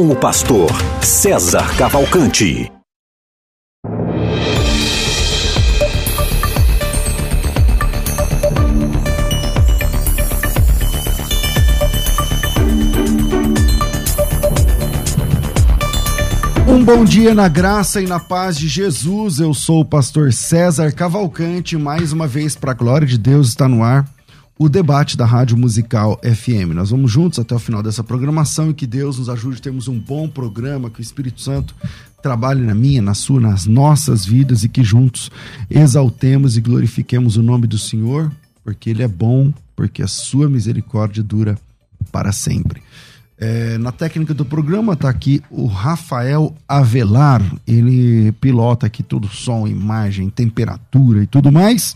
com o pastor César Cavalcante. Um bom dia na graça e na paz de Jesus. Eu sou o pastor César Cavalcante. Mais uma vez, para a glória de Deus, está no ar o debate da Rádio Musical FM. Nós vamos juntos até o final dessa programação e que Deus nos ajude a termos um bom programa, que o Espírito Santo trabalhe na minha, na sua, nas nossas vidas e que juntos exaltemos e glorifiquemos o nome do Senhor, porque Ele é bom, porque a sua misericórdia dura para sempre. É, na técnica do programa está aqui o Rafael Avelar, ele pilota aqui todo som, imagem, temperatura e tudo mais.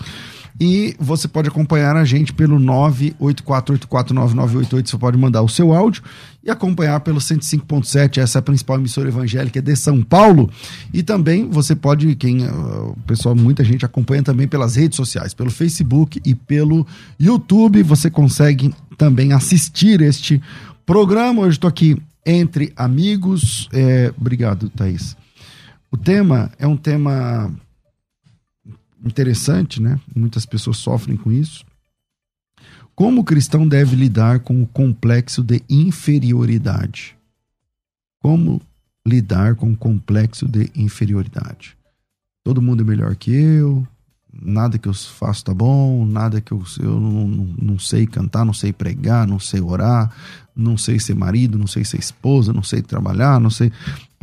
E você pode acompanhar a gente pelo 984849988. Você pode mandar o seu áudio e acompanhar pelo 105.7, essa é a principal emissora evangélica de São Paulo. E também você pode, quem uh, o pessoal, muita gente acompanha também pelas redes sociais, pelo Facebook e pelo YouTube. Você consegue também assistir este programa. Hoje estou aqui entre amigos. É, obrigado, Thaís. O tema é um tema interessante, né? Muitas pessoas sofrem com isso. Como o cristão deve lidar com o complexo de inferioridade? Como lidar com o complexo de inferioridade? Todo mundo é melhor que eu, nada que eu faço tá bom, nada que eu, eu não, não, não sei cantar, não sei pregar, não sei orar, não sei ser marido, não sei ser esposa, não sei trabalhar, não sei.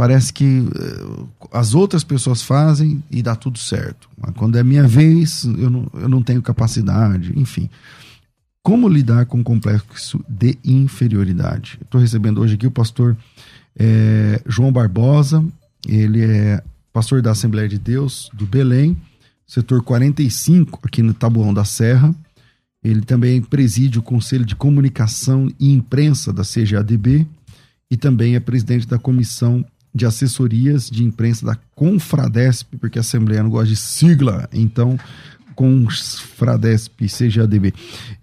Parece que uh, as outras pessoas fazem e dá tudo certo. Mas quando é minha vez, eu não, eu não tenho capacidade, enfim. Como lidar com o complexo de inferioridade? Estou recebendo hoje aqui o pastor é, João Barbosa, ele é pastor da Assembleia de Deus do Belém, setor 45, aqui no Tabuão da Serra. Ele também preside o Conselho de Comunicação e Imprensa da CGADB e também é presidente da Comissão de Assessorias de Imprensa da Confradesp, porque a Assembleia não gosta de sigla, então Confradesp, CGADB.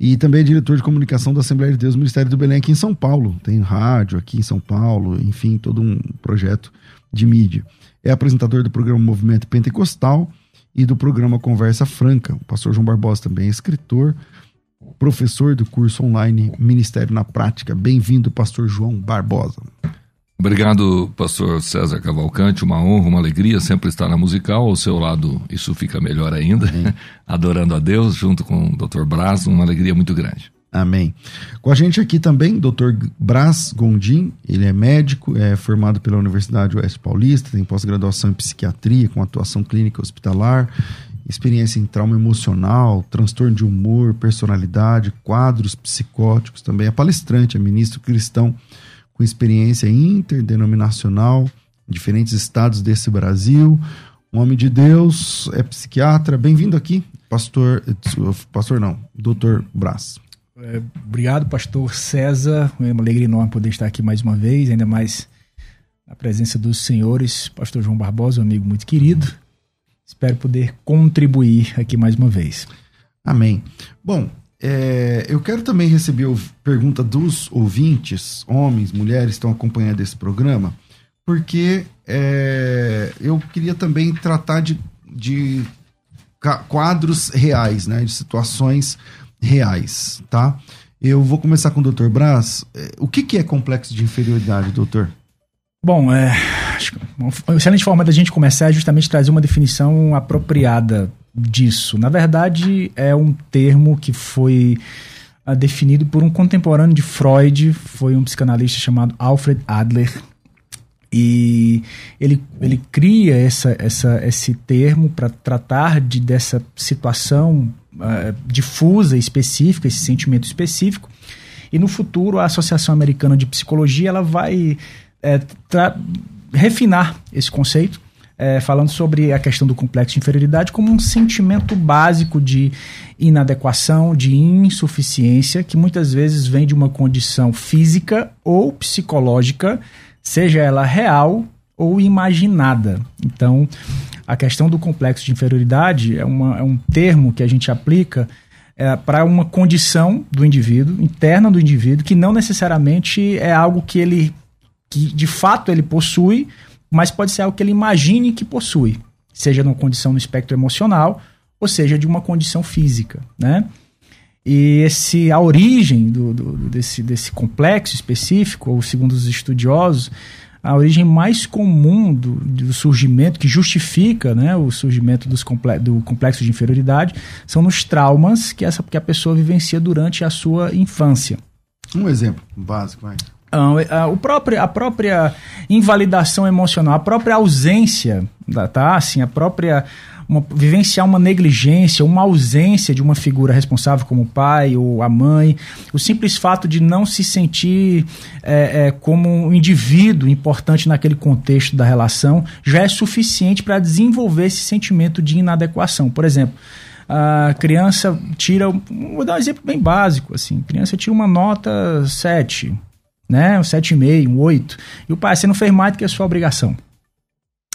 E também é diretor de comunicação da Assembleia de Deus Ministério do Belém aqui em São Paulo. Tem rádio aqui em São Paulo, enfim, todo um projeto de mídia. É apresentador do programa Movimento Pentecostal e do programa Conversa Franca. O pastor João Barbosa também é escritor, professor do curso online Ministério na Prática. Bem-vindo, pastor João Barbosa. Obrigado, pastor César Cavalcante. Uma honra, uma alegria sempre estar na musical. Ao seu lado, isso fica melhor ainda. Adorando a Deus, junto com o Dr. Braz, uma alegria muito grande. Amém. Com a gente aqui também, Dr. Braz Gondim, ele é médico, é formado pela Universidade Oeste Paulista, tem pós-graduação em psiquiatria, com atuação clínica hospitalar, experiência em trauma emocional, transtorno de humor, personalidade, quadros psicóticos, também é palestrante, é ministro cristão com experiência interdenominacional em diferentes estados desse Brasil, um homem de Deus, é psiquiatra. Bem-vindo aqui, pastor, pastor não, doutor Brás. É, obrigado, pastor César. É uma alegria enorme poder estar aqui mais uma vez, ainda mais na presença dos senhores, pastor João Barbosa, um amigo muito querido. Espero poder contribuir aqui mais uma vez. Amém. Bom, é, eu quero também receber a pergunta dos ouvintes, homens, mulheres, estão acompanhando esse programa, porque é, eu queria também tratar de, de quadros reais, né, de situações reais, tá? Eu vou começar com o Dr. Braz. É, o que, que é complexo de inferioridade, doutor? Bom, é, uma excelente forma da gente começar é justamente trazer uma definição apropriada disso. Na verdade, é um termo que foi uh, definido por um contemporâneo de Freud, foi um psicanalista chamado Alfred Adler. E ele, ele cria essa, essa, esse termo para tratar de, dessa situação uh, difusa, específica, esse sentimento específico. E no futuro, a Associação Americana de Psicologia ela vai é, refinar esse conceito, é, falando sobre a questão do complexo de inferioridade como um sentimento básico de inadequação, de insuficiência, que muitas vezes vem de uma condição física ou psicológica, seja ela real ou imaginada. Então, a questão do complexo de inferioridade é, uma, é um termo que a gente aplica é, para uma condição do indivíduo, interna do indivíduo, que não necessariamente é algo que ele, que de fato ele possui, mas pode ser algo que ele imagine que possui, seja numa condição no espectro emocional, ou seja de uma condição física, né? E esse, a origem do, do, desse, desse complexo específico, ou segundo os estudiosos, a origem mais comum do, do surgimento, que justifica né, o surgimento dos comple do complexo de inferioridade, são nos traumas que, essa, que a pessoa vivencia durante a sua infância. Um exemplo básico, vai. Ah, o próprio, a própria invalidação emocional, a própria ausência, tá? Assim, a própria uma, vivenciar uma negligência, uma ausência de uma figura responsável como o pai ou a mãe, o simples fato de não se sentir é, é, como um indivíduo importante naquele contexto da relação já é suficiente para desenvolver esse sentimento de inadequação. Por exemplo, a criança tira, vou dar um exemplo bem básico, assim, criança tira uma nota 7, né, um 7,5, um 8, e o pai, você não fez mais do que a sua obrigação.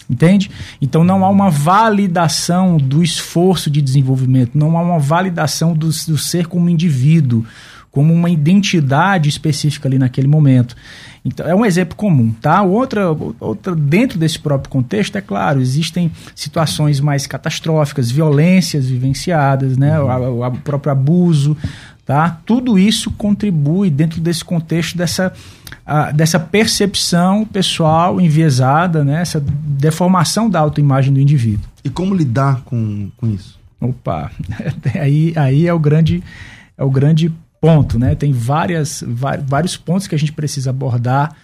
Entende? Então não há uma validação do esforço de desenvolvimento, não há uma validação do, do ser como indivíduo, como uma identidade específica ali naquele momento. Então, é um exemplo comum, tá? Outra, outra, dentro desse próprio contexto, é claro, existem situações mais catastróficas, violências vivenciadas, né? Uhum. O, o, próprio abuso, tá? Tudo isso contribui dentro desse contexto dessa dessa percepção pessoal enviesada, né? essa deformação da autoimagem do indivíduo. E como lidar com, com isso? Opa, aí, aí é o grande é o grande ponto, né? Tem várias, vários pontos que a gente precisa abordar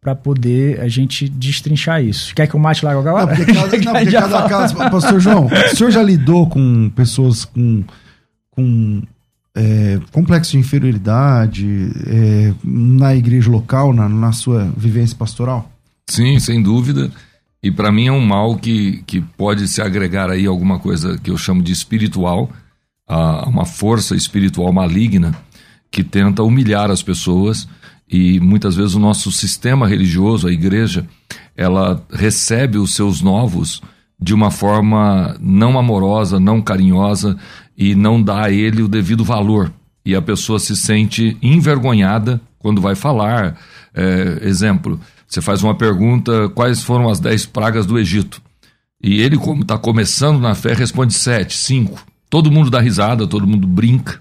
para poder a gente destrinchar isso. Quer que eu mate lá agora? Não, porque cada, não, porque cada caso, pastor João, o senhor já lidou com pessoas com, com é, complexo de inferioridade é, na igreja local, na, na sua vivência pastoral? Sim, sem dúvida. E para mim é um mal que, que pode se agregar aí alguma coisa que eu chamo de espiritual, a uma força espiritual maligna que tenta humilhar as pessoas e muitas vezes o nosso sistema religioso, a igreja, ela recebe os seus novos de uma forma não amorosa, não carinhosa e não dá a ele o devido valor. E a pessoa se sente envergonhada quando vai falar. É, exemplo, você faz uma pergunta: quais foram as dez pragas do Egito? E ele, como está começando na fé, responde sete, cinco. Todo mundo dá risada, todo mundo brinca.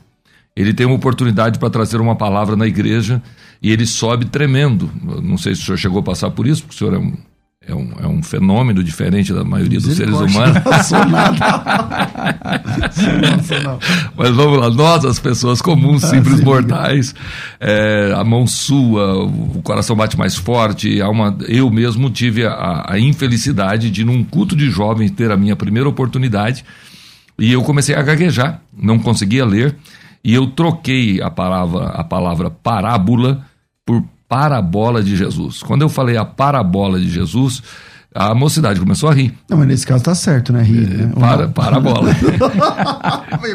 Ele tem uma oportunidade para trazer uma palavra na igreja e ele sobe tremendo. Não sei se o senhor chegou a passar por isso, porque o senhor é um é um, é um fenômeno diferente da maioria dos seres humanos. Não sou nada. Mas vamos lá, nós, as pessoas comuns, ah, simples mortais, é, a mão sua, o coração bate mais forte. Há uma, eu mesmo tive a, a infelicidade de, num culto de jovens, ter a minha primeira oportunidade e eu comecei a gaguejar, não conseguia ler, e eu troquei a palavra, a palavra parábola por parabola de Jesus. Quando eu falei a parabola de Jesus, a mocidade começou a rir. Não, mas nesse caso tá certo, né? Rir, né? É, para, parabola.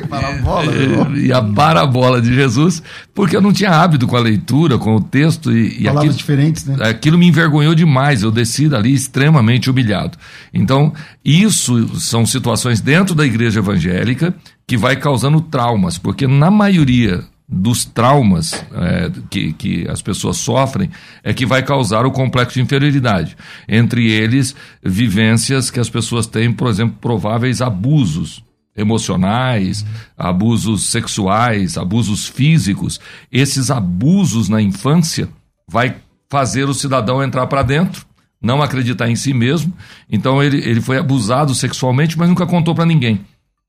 parabola. É, e a parabola de Jesus, porque eu não tinha hábito com a leitura, com o texto e, e Palavras aquilo, diferentes, né? Aquilo me envergonhou demais. Eu desci dali extremamente humilhado. Então, isso são situações dentro da igreja evangélica que vai causando traumas, porque na maioria dos traumas é, que, que as pessoas sofrem é que vai causar o complexo de inferioridade. Entre eles, vivências que as pessoas têm, por exemplo, prováveis abusos emocionais, abusos sexuais, abusos físicos. Esses abusos na infância vai fazer o cidadão entrar para dentro, não acreditar em si mesmo. Então ele, ele foi abusado sexualmente, mas nunca contou para ninguém.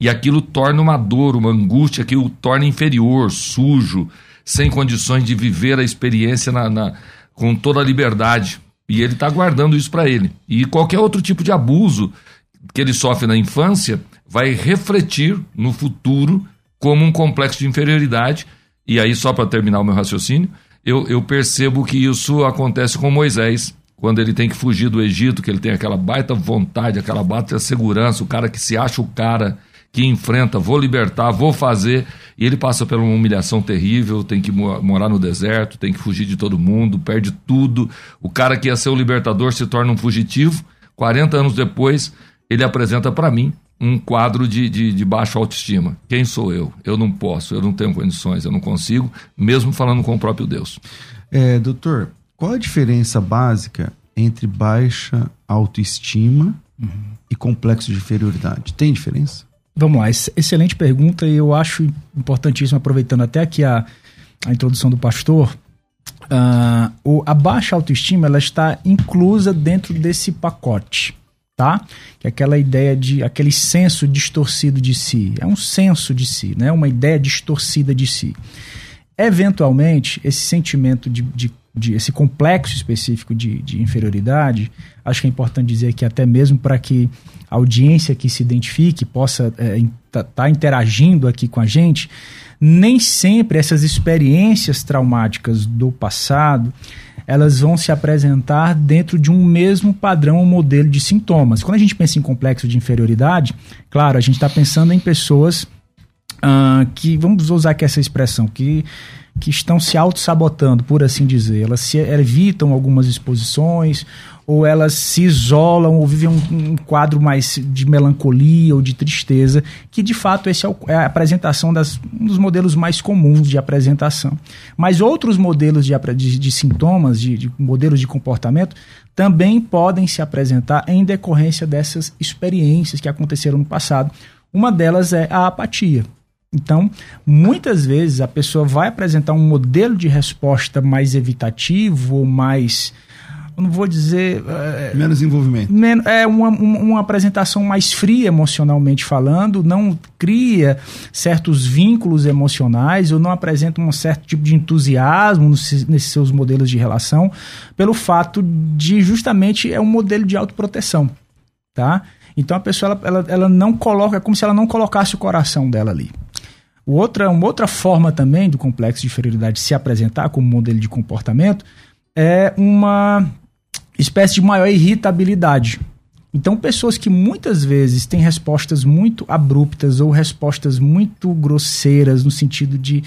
E aquilo torna uma dor, uma angústia que o torna inferior, sujo, sem condições de viver a experiência na, na com toda a liberdade. E ele está guardando isso para ele. E qualquer outro tipo de abuso que ele sofre na infância vai refletir no futuro como um complexo de inferioridade. E aí, só para terminar o meu raciocínio, eu, eu percebo que isso acontece com Moisés quando ele tem que fugir do Egito, que ele tem aquela baita vontade, aquela baita segurança, o cara que se acha o cara que enfrenta, vou libertar, vou fazer, e ele passa por uma humilhação terrível, tem que morar no deserto, tem que fugir de todo mundo, perde tudo. O cara que ia ser o libertador se torna um fugitivo. 40 anos depois, ele apresenta para mim um quadro de, de, de baixa autoestima. Quem sou eu? Eu não posso, eu não tenho condições, eu não consigo, mesmo falando com o próprio Deus. É, doutor, qual a diferença básica entre baixa autoestima uhum. e complexo de inferioridade? Tem diferença? Vamos lá, excelente pergunta e eu acho importantíssimo, aproveitando até aqui a, a introdução do pastor, uh, o, a baixa autoestima ela está inclusa dentro desse pacote, tá? Que é aquela ideia de, aquele senso distorcido de si, é um senso de si, né? uma ideia distorcida de si. Eventualmente, esse sentimento de, de de, esse complexo específico de, de inferioridade, acho que é importante dizer que até mesmo para que audiência que se identifique possa estar é, tá, tá interagindo aqui com a gente, nem sempre essas experiências traumáticas do passado elas vão se apresentar dentro de um mesmo padrão ou modelo de sintomas. Quando a gente pensa em complexo de inferioridade, claro, a gente está pensando em pessoas uh, que, vamos usar aqui essa expressão, que que estão se auto-sabotando, por assim dizer. Elas se evitam algumas exposições, ou elas se isolam, ou vivem um, um quadro mais de melancolia ou de tristeza, que de fato esse é, é a apresentação das, um dos modelos mais comuns de apresentação. Mas outros modelos de, de, de sintomas, de, de modelos de comportamento, também podem se apresentar em decorrência dessas experiências que aconteceram no passado. Uma delas é a apatia. Então, muitas vezes a pessoa vai apresentar um modelo de resposta mais evitativo ou mais. Eu não vou dizer. É, menos envolvimento. Men é uma, uma, uma, apresentação mais fria emocionalmente falando, não cria certos vínculos emocionais ou não apresenta um certo tipo de entusiasmo nos, nesses seus modelos de relação, pelo fato de justamente é um modelo de autoproteção. Tá? Então a pessoa ela, ela, ela não coloca, é como se ela não colocasse o coração dela ali. Outra, uma outra forma também do complexo de inferioridade se apresentar como modelo de comportamento é uma espécie de maior irritabilidade. Então, pessoas que muitas vezes têm respostas muito abruptas ou respostas muito grosseiras, no sentido de,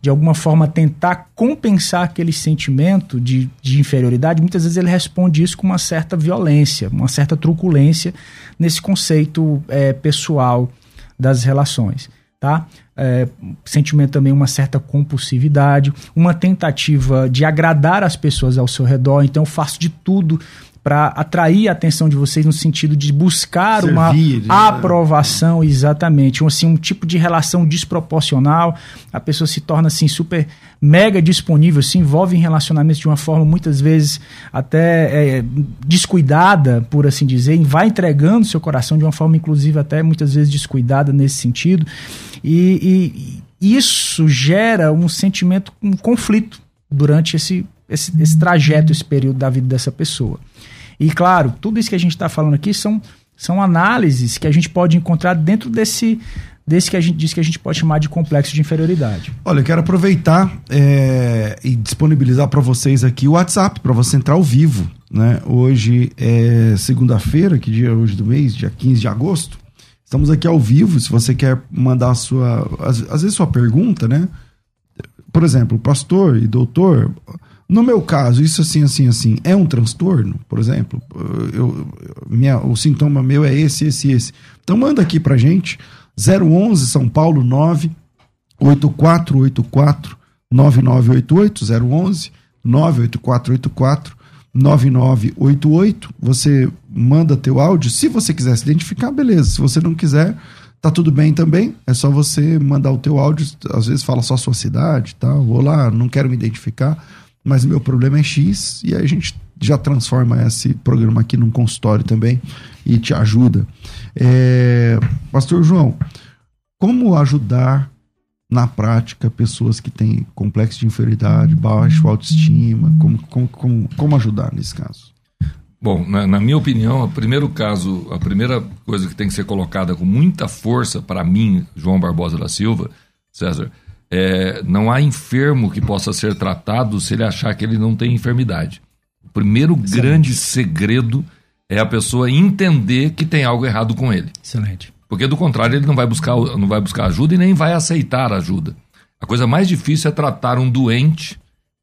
de alguma forma, tentar compensar aquele sentimento de, de inferioridade, muitas vezes ele responde isso com uma certa violência, uma certa truculência nesse conceito é, pessoal das relações tá? É, sentimento também uma certa compulsividade, uma tentativa de agradar as pessoas ao seu redor. Então eu faço de tudo para atrair a atenção de vocês no sentido de buscar Servir, uma aprovação, exatamente, um, assim, um tipo de relação desproporcional, a pessoa se torna assim super mega disponível, se envolve em relacionamentos de uma forma muitas vezes até é, descuidada, por assim dizer, e vai entregando seu coração de uma forma inclusive até muitas vezes descuidada nesse sentido, e, e isso gera um sentimento, um conflito durante esse, esse, esse trajeto, esse período da vida dessa pessoa. E claro, tudo isso que a gente está falando aqui são, são análises que a gente pode encontrar dentro desse, desse que a gente diz que a gente pode chamar de complexo de inferioridade. Olha, eu quero aproveitar é, e disponibilizar para vocês aqui o WhatsApp para você entrar ao vivo. Né? Hoje é segunda-feira, que dia é hoje do mês? Dia 15 de agosto. Estamos aqui ao vivo. Se você quer mandar a sua, às, às vezes sua pergunta, né? Por exemplo, pastor e doutor, no meu caso, isso assim, assim, assim, é um transtorno, por exemplo? Eu, minha, o sintoma meu é esse, esse, esse. Então manda aqui pra gente, 011 São Paulo 9 8484 9988 011 98484 9988. Você manda teu áudio. Se você quiser se identificar, beleza. Se você não quiser, tá tudo bem também. É só você mandar o teu áudio. Às vezes fala só a sua cidade, tá? Olá, não quero me identificar mas o meu problema é X, e aí a gente já transforma esse programa aqui num consultório também e te ajuda. É, Pastor João, como ajudar na prática pessoas que têm complexo de inferioridade, baixo autoestima? Como, como, como, como ajudar nesse caso? Bom, na, na, minha opinião, o primeiro caso, a primeira coisa que tem que ser colocada com muita força para mim, João Barbosa da Silva, César, é, não há enfermo que possa ser tratado se ele achar que ele não tem enfermidade. O primeiro Excelente. grande segredo é a pessoa entender que tem algo errado com ele. Excelente. Porque do contrário, ele não vai buscar, não vai buscar ajuda e nem vai aceitar ajuda. A coisa mais difícil é tratar um doente,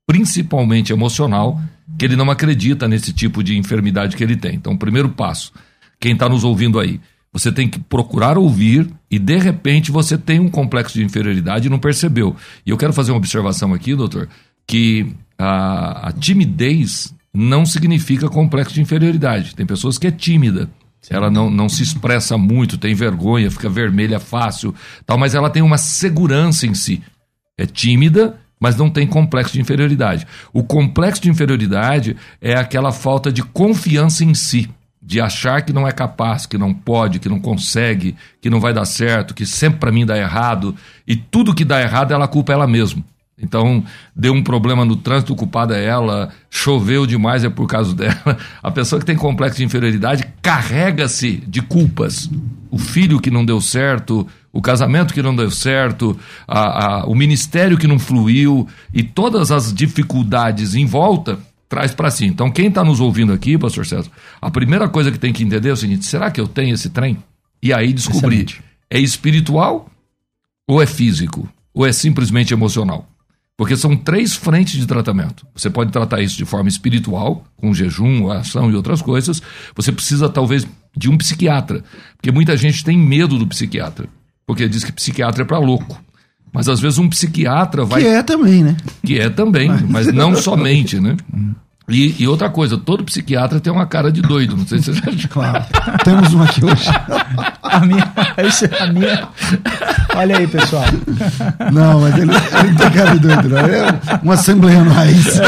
principalmente emocional, que ele não acredita nesse tipo de enfermidade que ele tem. Então, o primeiro passo, quem está nos ouvindo aí, você tem que procurar ouvir e de repente você tem um complexo de inferioridade e não percebeu. E eu quero fazer uma observação aqui, doutor, que a, a timidez não significa complexo de inferioridade. Tem pessoas que é tímida. Ela não, não se expressa muito, tem vergonha, fica vermelha fácil, tal, mas ela tem uma segurança em si. É tímida, mas não tem complexo de inferioridade. O complexo de inferioridade é aquela falta de confiança em si, de achar que não é capaz, que não pode, que não consegue, que não vai dar certo, que sempre para mim dá errado, e tudo que dá errado ela culpa ela mesma. Então, deu um problema no trânsito, o culpado é ela, choveu demais é por causa dela. A pessoa que tem complexo de inferioridade carrega-se de culpas. O filho que não deu certo, o casamento que não deu certo, a, a, o ministério que não fluiu e todas as dificuldades em volta traz para si. Então, quem está nos ouvindo aqui, pastor César, a primeira coisa que tem que entender é o seguinte: será que eu tenho esse trem? E aí descobrir: Excelente. é espiritual ou é físico? Ou é simplesmente emocional? Porque são três frentes de tratamento. Você pode tratar isso de forma espiritual, com jejum, ação e outras coisas. Você precisa, talvez, de um psiquiatra. Porque muita gente tem medo do psiquiatra. Porque diz que psiquiatra é para louco. Mas às vezes um psiquiatra vai. Que é também, né? Que é também, mas não somente, né? E, e, outra coisa, todo psiquiatra tem uma cara de doido, não sei se você já... Claro. Temos um aqui hoje. a minha, a minha. Olha aí, pessoal. Não, mas ele, ele não tem cara de doido, não. É um assembleano raiz. É.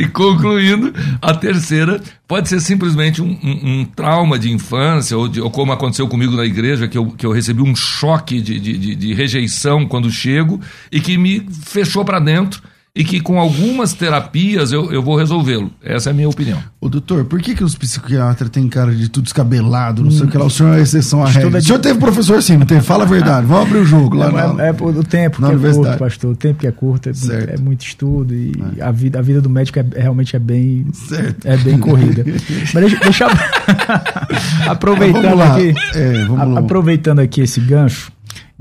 e concluindo, a terceira pode ser simplesmente um, um, um trauma de infância, ou, de, ou, como aconteceu comigo na igreja, que eu, que eu recebi um choque de, de, de, de rejeição quando chego e que me fechou para dentro e que com algumas terapias eu, eu vou resolvê-lo. Essa é a minha opinião. Ô doutor, por que, que os psiquiatras têm cara de tudo descabelado, não sei o que lá? O senhor é exceção à regra. O senhor teve professor assim, não teve? Fala a verdade, vamos abrir o jogo lá não, na, é, é, o tempo que é curto, pastor. O tempo que é curto, é, é muito estudo e é. a, vida, a vida do médico é, realmente é bem, certo. é bem corrida. Mas deixa, deixa aproveitando aqui, é, aproveitando aqui esse gancho,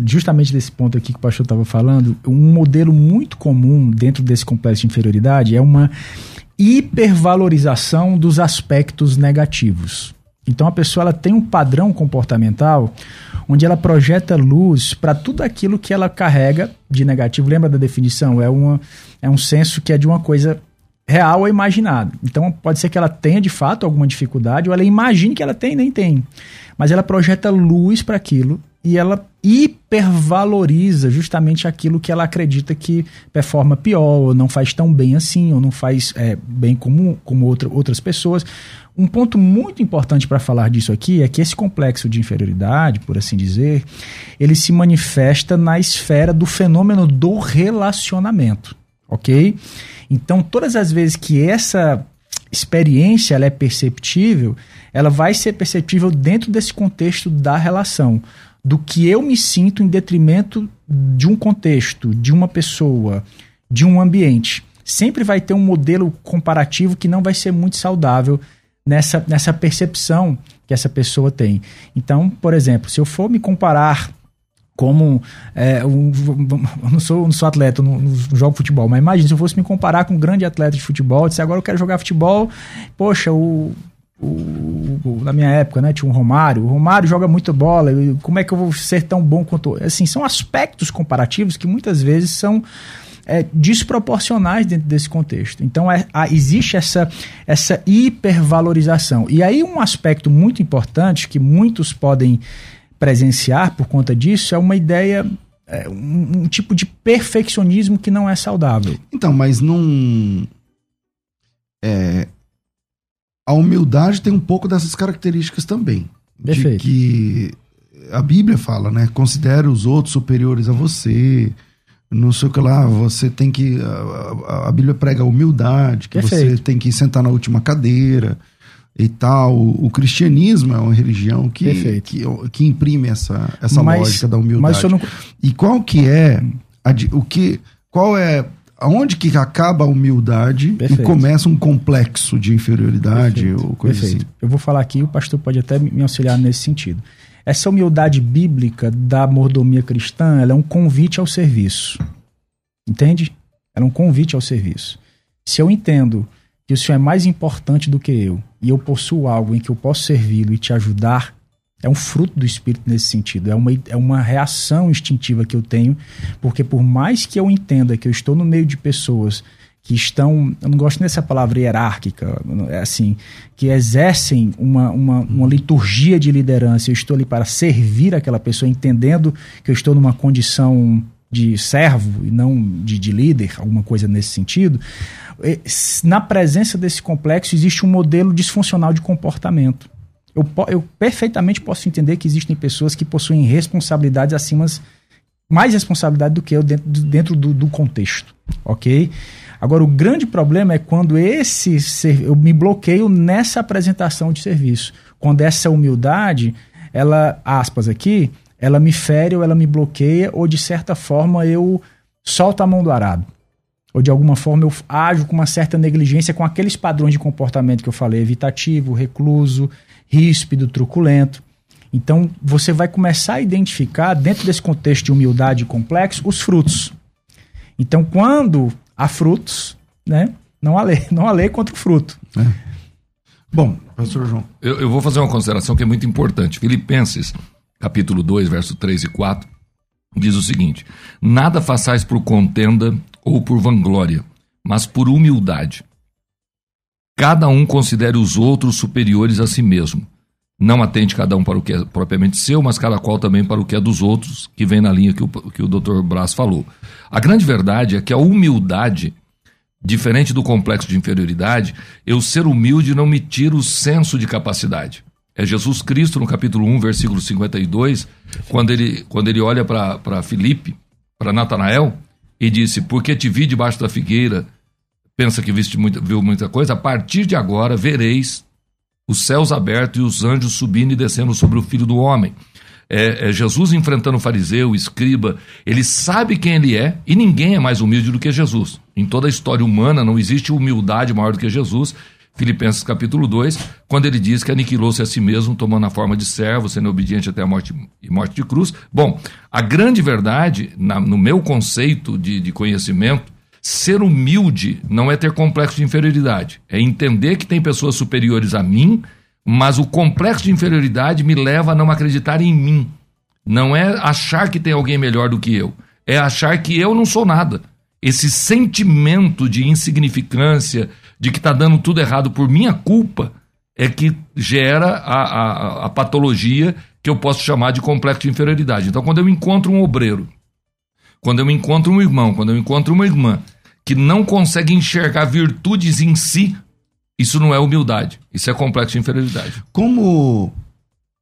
justamente desse ponto aqui que o pastor estava falando, um modelo muito comum dentro desse complexo de inferioridade é uma hipervalorização dos aspectos negativos. Então a pessoa ela tem um padrão comportamental onde ela projeta luz para tudo aquilo que ela carrega de negativo. Lembra da definição? É, uma, é um senso que é de uma coisa real ou imaginada. Então pode ser que ela tenha de fato alguma dificuldade ou ela imagine que ela tem nem tem. Mas ela projeta luz para aquilo e ela hipervaloriza justamente aquilo que ela acredita que performa pior, ou não faz tão bem assim, ou não faz é, bem como, como outra, outras pessoas. Um ponto muito importante para falar disso aqui é que esse complexo de inferioridade, por assim dizer, ele se manifesta na esfera do fenômeno do relacionamento, ok? Então, todas as vezes que essa experiência ela é perceptível, ela vai ser perceptível dentro desse contexto da relação do que eu me sinto em detrimento de um contexto, de uma pessoa, de um ambiente. Sempre vai ter um modelo comparativo que não vai ser muito saudável nessa, nessa percepção que essa pessoa tem. Então, por exemplo, se eu for me comparar como é, um, eu não sou, não sou atleta, não, não, jogo futebol, mas imagine se eu fosse me comparar com um grande atleta de futebol, disse agora eu quero jogar futebol, poxa, o, na minha época, né, tinha um Romário. O Romário joga muita bola. como é que eu vou ser tão bom quanto. Assim, são aspectos comparativos que muitas vezes são é, desproporcionais dentro desse contexto. Então, é, a, existe essa, essa hipervalorização. E aí, um aspecto muito importante que muitos podem presenciar por conta disso é uma ideia. É, um, um tipo de perfeccionismo que não é saudável. Então, mas não. É, a humildade tem um pouco dessas características também. Perfeito. De que a Bíblia fala, né? Considere os outros superiores a você. Não sei o que lá, você tem que. A, a Bíblia prega a humildade, que Perfeito. você tem que sentar na última cadeira e tal. O, cristianismo é uma religião que, que, que, imprime essa, essa mas, lógica da humildade. Não... E qual que é a, o que qual é aonde que acaba a humildade Perfeito. e começa um complexo de inferioridade Perfeito, ou coisa perfeito. assim? Eu vou falar aqui, o pastor pode até me auxiliar nesse sentido. Essa humildade bíblica da mordomia cristã, ela é um convite ao serviço. Entende? Ela é um convite ao serviço. Se eu entendo que o Senhor é mais importante do que eu e eu possuo algo em que eu posso servi-lo e te ajudar, é um fruto do Espírito nesse sentido. É uma, é uma reação instintiva que eu tenho, porque por mais que eu entenda que eu estou no meio de pessoas que estão, eu não gosto dessa palavra hierárquica, é assim, que exercem uma, uma, uma liturgia de liderança, eu estou ali para servir aquela pessoa, entendendo que eu estou numa condição de servo e não de, de líder, alguma coisa nesse sentido, eh, na presença desse complexo existe um modelo disfuncional de comportamento. Eu, eu perfeitamente posso entender que existem pessoas que possuem responsabilidades acima, mais responsabilidade do que eu dentro, dentro do, do contexto, ok? Agora, o grande problema é quando esse eu me bloqueio nessa apresentação de serviço. Quando essa humildade, ela, aspas aqui, ela me fere ou ela me bloqueia, ou de certa forma eu solto a mão do arado. Ou de alguma forma eu ajo com uma certa negligência com aqueles padrões de comportamento que eu falei, evitativo, recluso, ríspido, truculento. Então você vai começar a identificar, dentro desse contexto de humildade complexo, os frutos. Então, quando há frutos, né? Não há lei, não há lei contra o fruto. Bom, pastor João. Eu, eu vou fazer uma consideração que é muito importante. Filipenses, capítulo 2, verso 3 e 4, diz o seguinte: Nada façais por contenda ou por vanglória, mas por humildade. Cada um considere os outros superiores a si mesmo. Não atente cada um para o que é propriamente seu, mas cada qual também para o que é dos outros, que vem na linha que o, que o Dr. Brás falou. A grande verdade é que a humildade Diferente do complexo de inferioridade, eu ser humilde não me tira o senso de capacidade. É Jesus Cristo, no capítulo 1, versículo 52, quando ele, quando ele olha para Filipe, para Natanael, e disse: Porque te vi debaixo da figueira, pensa que viste viu muita coisa, a partir de agora vereis os céus abertos e os anjos subindo e descendo sobre o filho do homem. É, é Jesus enfrentando o fariseu, o escriba, ele sabe quem ele é e ninguém é mais humilde do que Jesus. Em toda a história humana não existe humildade maior do que Jesus. Filipenses capítulo 2, quando ele diz que aniquilou-se a si mesmo, tomando a forma de servo, sendo obediente até a morte e morte de cruz. Bom, a grande verdade, na- no meu conceito de, de conhecimento, ser humilde não é ter complexo de inferioridade. É entender que tem pessoas superiores a mim, mas o complexo de inferioridade me leva a não acreditar em mim. Não é achar que tem alguém melhor do que eu. É achar que eu não sou nada. Esse sentimento de insignificância, de que está dando tudo errado por minha culpa, é que gera a, a, a patologia que eu posso chamar de complexo de inferioridade. Então, quando eu encontro um obreiro, quando eu encontro um irmão, quando eu encontro uma irmã que não consegue enxergar virtudes em si, isso não é humildade. Isso é complexo de inferioridade. Como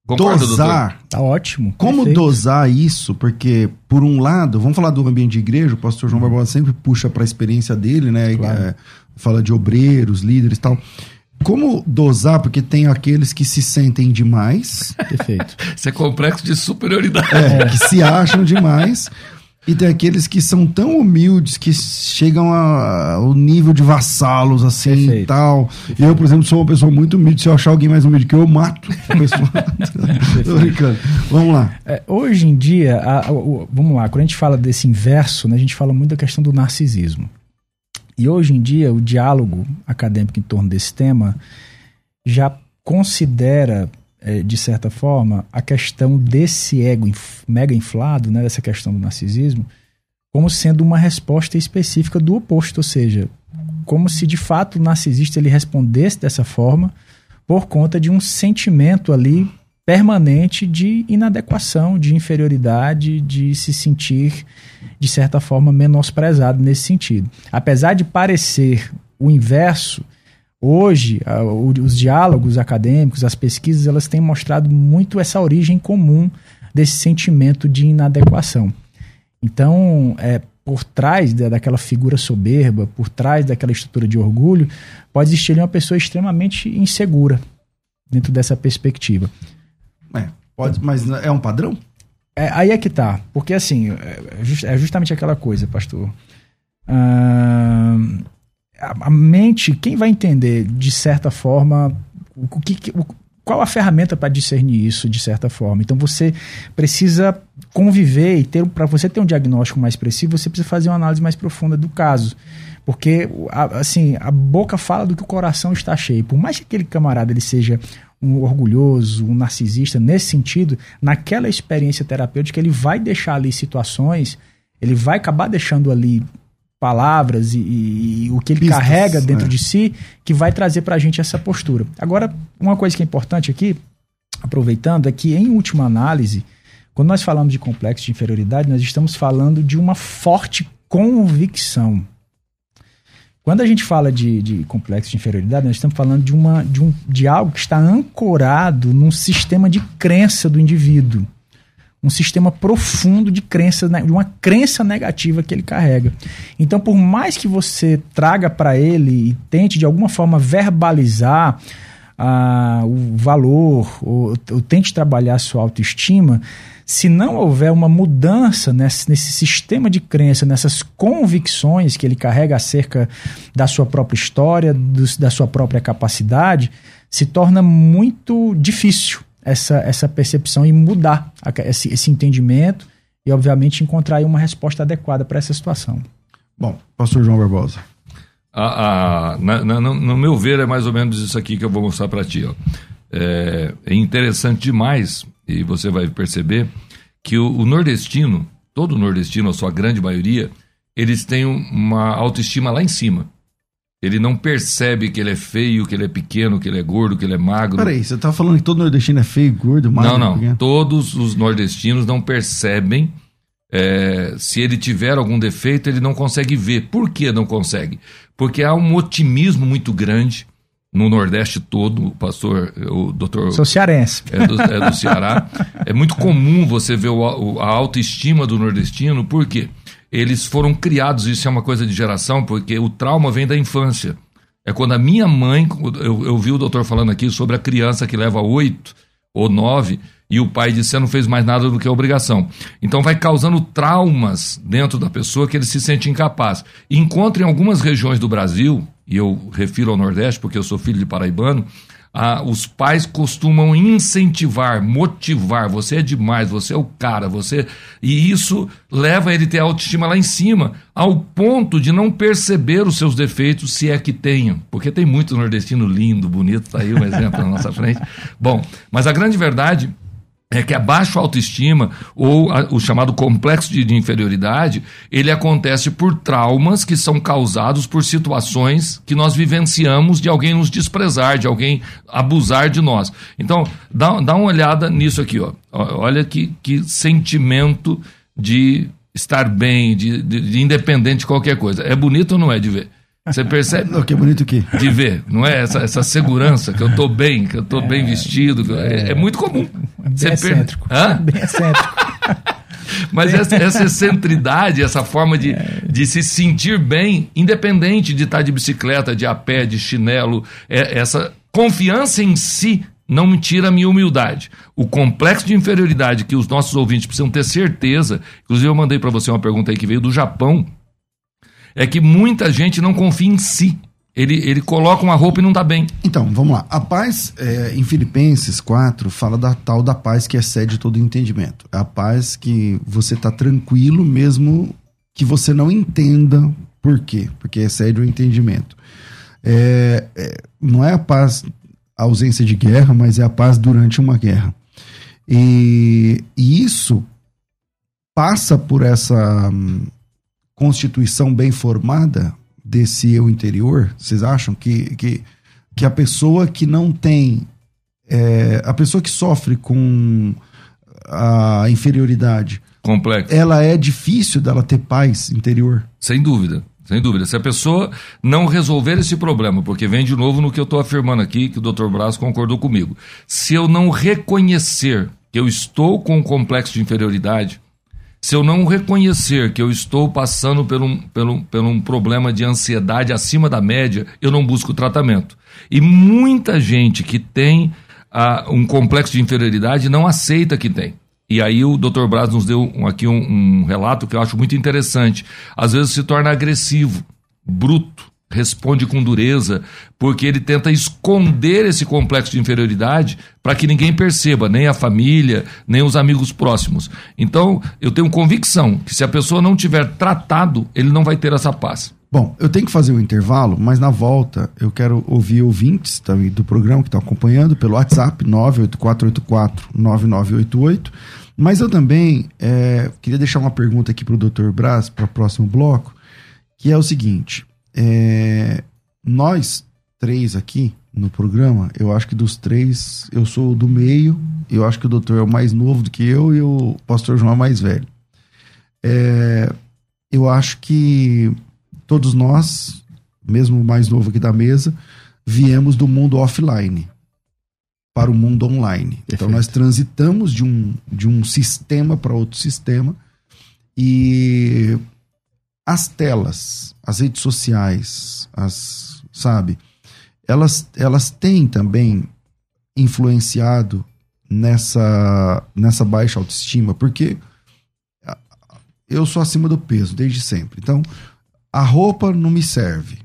Concorda, doutor? dosar, Tá ótimo. como perfeito. dosar isso? Porque, por um lado, vamos falar do ambiente de igreja, o pastor João Barbosa sempre puxa para a experiência dele, né? Claro. É, fala de obreiros, líderes e tal. Como dosar? Porque tem aqueles que se sentem demais, Perfeito. Isso é complexo de superioridade. é, que se acham demais, e tem aqueles que são tão humildes que chegam a- ao nível de vassalos, assim e Perfeito. tal. Eu, por exemplo, sou uma pessoa muito humilde. Se eu achar alguém mais humilde que eu, eu mato a pessoa. Tô brincando. Vamos lá. É, hoje em dia, a- o- o- vamos lá, quando a gente fala desse inverso, né, a gente fala muito da questão do narcisismo. E hoje em dia, o diálogo acadêmico em torno desse tema já considera, é, de certa forma, a questão desse ego inf- mega inflado, né, dessa questão do narcisismo, como sendo uma resposta específica do oposto, ou seja, como se de fato o narcisista ele respondesse dessa forma por conta de um sentimento ali permanente de inadequação, de inferioridade, de se sentir, de certa forma, menosprezado nesse sentido. Apesar de parecer o inverso, hoje os diálogos acadêmicos, as pesquisas, elas têm mostrado muito essa origem comum desse sentimento de inadequação. Então, é, por trás da- daquela figura soberba, por trás daquela estrutura de orgulho, pode existir uma pessoa extremamente insegura dentro dessa perspectiva. É, pode, mas é um padrão? É, aí é que tá. Porque assim, é, just- é justamente aquela coisa, pastor. Ah, a, a mente, quem vai entender de certa forma o que, o, qual a ferramenta para discernir isso de certa forma? Então você precisa conviver e ter para você ter um diagnóstico mais preciso, você precisa fazer uma análise mais profunda do caso. Porque assim, a boca fala do que o coração está cheio. Por mais que aquele camarada ele seja um orgulhoso, um narcisista, nesse sentido, naquela experiência terapêutica, ele vai deixar ali situações, ele vai acabar deixando ali palavras e, e, e o que ele Pistas, carrega dentro é. de si que vai trazer para a gente essa postura. Agora, uma coisa que é importante aqui, aproveitando, é que em última análise, quando nós falamos de complexo de inferioridade, nós estamos falando de uma forte convicção. Quando a gente fala de, de, complexo de inferioridade, nós estamos falando de, uma, de, um, de algo que está ancorado num sistema de crença do indivíduo. Um sistema profundo de crença, de uma crença negativa que ele carrega. Então, por mais que você traga para ele e tente de alguma forma verbalizar ah, o valor, ou, ou tente trabalhar a sua autoestima, se não houver uma mudança nesse, nesse sistema de crença, nessas convicções que ele carrega acerca da sua própria história, do, da sua própria capacidade, se torna muito difícil essa, essa percepção e mudar esse, esse entendimento e, obviamente, encontrar uma resposta adequada para essa situação. Bom, pastor João Barbosa. A, a, na, na, no meu ver, é mais ou menos isso aqui que eu vou mostrar para ti. Ó. É, é interessante demais e você vai perceber que o, o nordestino, todo nordestino, a sua grande maioria, eles têm uma autoestima lá em cima. Ele não percebe que ele é feio, que ele é pequeno, que ele é gordo, que ele é magro. Peraí, você tá falando que todo nordestino é feio, gordo, magro? Não, não. Pequeno? Todos os nordestinos não percebem. É, se ele tiver algum defeito, ele não consegue ver. Por que não consegue? Porque há um otimismo muito grande no Nordeste todo, o pastor, o doutor... Sou cearense. É do, é do Ceará. é muito comum você ver o, a autoestima do nordestino, por quê? Eles foram criados, isso é uma coisa de geração, porque o trauma vem da infância. É quando a minha mãe, eu, eu vi o doutor falando aqui sobre a criança que leva oito ou nove, e o pai disse: Você não fez mais nada do que a obrigação. Então vai causando traumas dentro da pessoa que ele se sente incapaz. Encontra em algumas regiões do Brasil, e eu refiro ao Nordeste porque eu sou filho de paraibano, ah, os pais costumam incentivar, motivar. Você é demais, você é o cara, você. E isso leva ele a ter a autoestima lá em cima, ao ponto de não perceber os seus defeitos, se é que tenham. Porque tem muito nordestino lindo, bonito, tá aí um exemplo na nossa frente. Bom, mas a grande verdade é que a baixa autoestima ou a, o chamado complexo de, de, inferioridade, ele acontece por traumas que são causados por situações que nós vivenciamos de alguém nos desprezar, de alguém abusar de nós. Então, dá, dá uma olhada nisso aqui, ó. Olha que, que sentimento de estar bem, de, de, de independente de qualquer coisa. É bonito ou não é de ver? Você percebe? Não, que bonito que. De ver, não é? Essa, essa segurança, que eu estou bem, que eu estou é, bem vestido. É, é, muito comum. É bem excêntrico. Per... Hã? Bem excêntrico. Mas essa, essa excentridade, essa forma de, de se sentir bem, independente de estar de bicicleta, de a pé, de chinelo, é, essa confiança em si não me tira a minha humildade. O complexo de inferioridade que os nossos ouvintes precisam ter certeza. Inclusive, eu mandei para você uma pergunta aí que veio do Japão é que muita gente não confia em si. Ele, ele coloca uma roupa e não está bem. Então, vamos lá. A paz, é, em Filipenses 4, fala da tal da paz que excede todo entendimento. É a paz que você está tranquilo mesmo que você não entenda por quê. Porque excede o entendimento. É, é, não é a paz, a ausência de guerra, mas é a paz durante uma guerra. E, e isso passa por essa constituição bem formada desse eu interior? Vocês acham que, que, que a pessoa que não tem. É, a pessoa que sofre com a inferioridade. Complexo. Ela é difícil dela ter paz interior? Sem dúvida. Sem dúvida. Se a pessoa não resolver esse problema, porque vem de novo no que eu estou afirmando aqui, que o Dr. Braz concordou comigo. Se eu não reconhecer que eu estou com um complexo de inferioridade, se eu não reconhecer que eu estou passando por um, por, um, por um problema de ansiedade acima da média, eu não busco tratamento. E muita gente que tem uh, um complexo de inferioridade não aceita que tem. E aí o Dr. Braz nos deu um, aqui um, um relato que eu acho muito interessante. Às vezes se torna agressivo, bruto, responde com dureza, porque ele tenta esconder esse complexo de inferioridade para que ninguém perceba, nem a família, nem os amigos próximos. Então, eu tenho convicção que se a pessoa não tiver tratado, ele não vai ter essa paz. Bom, eu tenho que fazer um intervalo, mas na volta eu quero ouvir ouvintes também do programa que estão acompanhando pelo WhatsApp 984849988. Mas eu também é, queria deixar uma pergunta aqui para o Dr. Braz, para o próximo bloco, que é o seguinte: é, nós três aqui no programa, eu acho que dos três, eu sou do meio, eu acho que o doutor é o mais novo do que eu e o pastor João é mais velho. É, eu acho que todos nós, mesmo o mais novo aqui da mesa, viemos do mundo offline para o mundo online. Perfeito. Então nós transitamos de um, de um sistema para outro sistema e as telas, as redes sociais, as, sabe, elas, elas têm também influenciado nessa, nessa baixa autoestima, porque eu sou acima do peso desde sempre. Então, a roupa não me serve,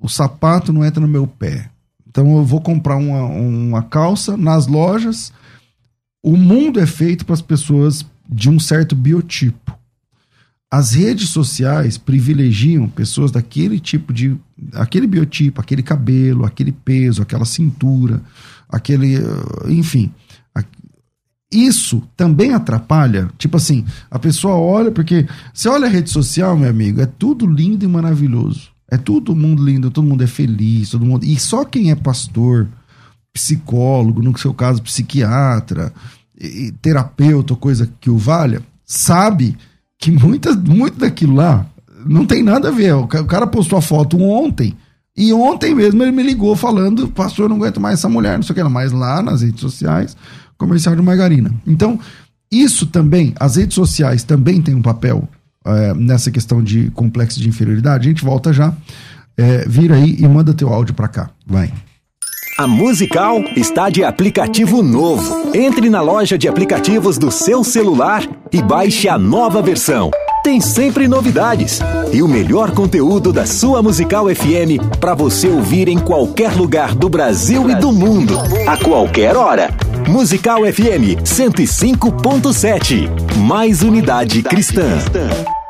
o sapato não entra no meu pé. Então, eu vou comprar uma, uma calça nas lojas. O mundo é feito para as pessoas de um certo biotipo as redes sociais privilegiam pessoas daquele tipo de. aquele biotipo, aquele cabelo, aquele peso, aquela cintura, aquele. enfim. Isso também atrapalha. Tipo assim, a pessoa olha, porque você olha a rede social, meu amigo, é tudo lindo e maravilhoso. É todo mundo lindo, todo mundo é feliz, todo mundo. E só quem é pastor, psicólogo, no seu caso, psiquiatra, terapeuta, coisa que o valha, sabe que muitas, muito daquilo lá não tem nada a ver. O cara postou a foto ontem. E ontem mesmo ele me ligou falando, pastor, eu não aguento mais essa mulher, não sei o que mas lá nas redes sociais, comercial de margarina. Então, isso também, as redes sociais também têm um papel é, nessa questão de complexo de inferioridade. A gente volta já. É, vira aí e manda teu áudio para cá. Vai. A Musical está de aplicativo novo. Entre na loja de aplicativos do seu celular e baixe a nova versão. Tem sempre novidades e o melhor conteúdo da sua Musical FM para você ouvir em qualquer lugar do Brasil e do mundo, a qualquer hora. Musical FM 105.7. Mais unidade cristã.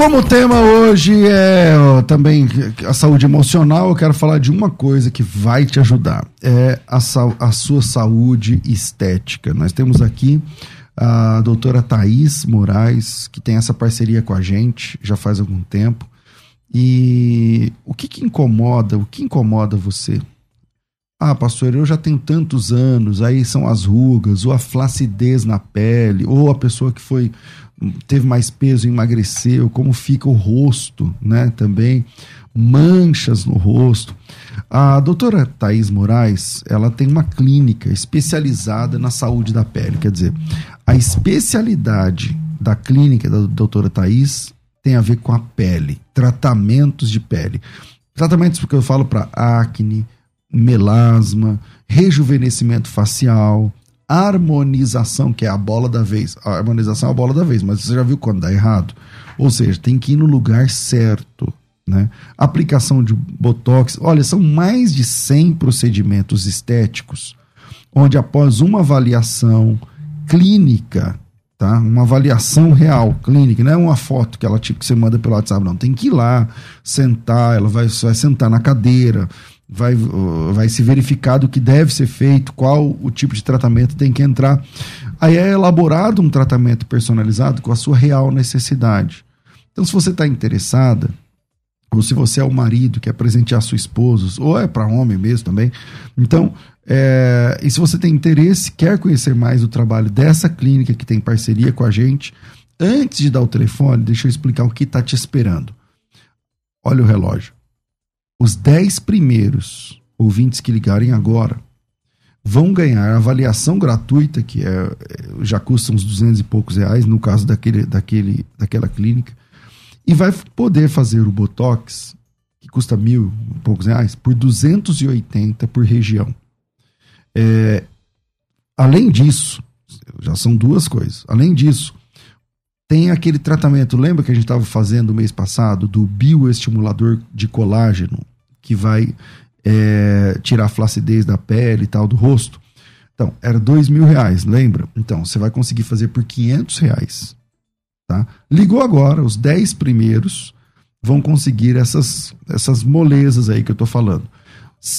como o tema hoje é ó, também a saúde emocional, eu quero falar de uma coisa que vai te ajudar. É a, a sua saúde estética. Nós temos aqui a doutora Thaís Moraes, que tem essa parceria com a gente já faz algum tempo. E o que, que incomoda? O que incomoda você? Ah, pastor, eu já tenho tantos anos, aí são as rugas, ou a flacidez na pele, ou a pessoa que foi teve mais peso, emagreceu, como fica o rosto, né, também, manchas no rosto. A doutora Thais Moraes, ela tem uma clínica especializada na saúde da pele, quer dizer, a especialidade da clínica da doutora Thais tem a ver com a pele, tratamentos de pele. Tratamentos porque eu falo para acne, melasma, rejuvenescimento facial, harmonização, que é a bola da vez. A harmonização é a bola da vez, mas você já viu quando dá errado? Ou seja, tem que ir no lugar certo. Né? Aplicação de botox. Olha, são mais de 100 procedimentos estéticos, onde após uma avaliação clínica, tá? Uma avaliação real, clínica, não é uma foto que ela tipo que você manda pelo WhatsApp, não. Tem que ir lá, sentar, ela vai, vai sentar na cadeira, vai, uh, vai se verificar do que deve ser feito, qual o tipo de tratamento tem que entrar. Aí é elaborado um tratamento personalizado com a sua real necessidade. Então, se você está interessada, ou se você é o marido que quer presentear sua esposa, ou é para homem mesmo também. Então, é, e se você tem interesse, quer conhecer mais o trabalho dessa clínica que tem parceria com a gente, antes de dar o telefone, deixa eu explicar o que está te esperando. Olha o relógio. Os 10 primeiros ouvintes que ligarem agora vão ganhar avaliação gratuita, que é, é já custa uns 200 e poucos reais, no caso daquele, daquele, daquela clínica, e vai poder fazer o Botox, que custa mil e poucos reais, por 280 por região. É, além disso, já são duas coisas. Além disso, tem aquele tratamento, lembra que a gente estava fazendo mês passado, do bioestimulador de colágeno, que vai é, tirar a flacidez da pele e tal, do rosto. Então, era dois mil reais, lembra? Então, você vai conseguir fazer por quinhentos reais. Tá? Ligou agora, os dez primeiros vão conseguir essas, essas molezas aí que eu estou falando.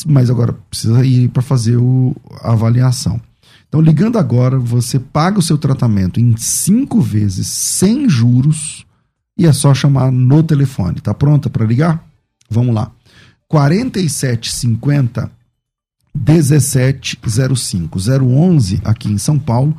Mas agora precisa ir para fazer o, a avaliação. Então, ligando agora, você paga o seu tratamento em cinco vezes, sem juros, e é só chamar no telefone. Tá pronta para ligar? Vamos lá. 4750 1705 011 aqui em São Paulo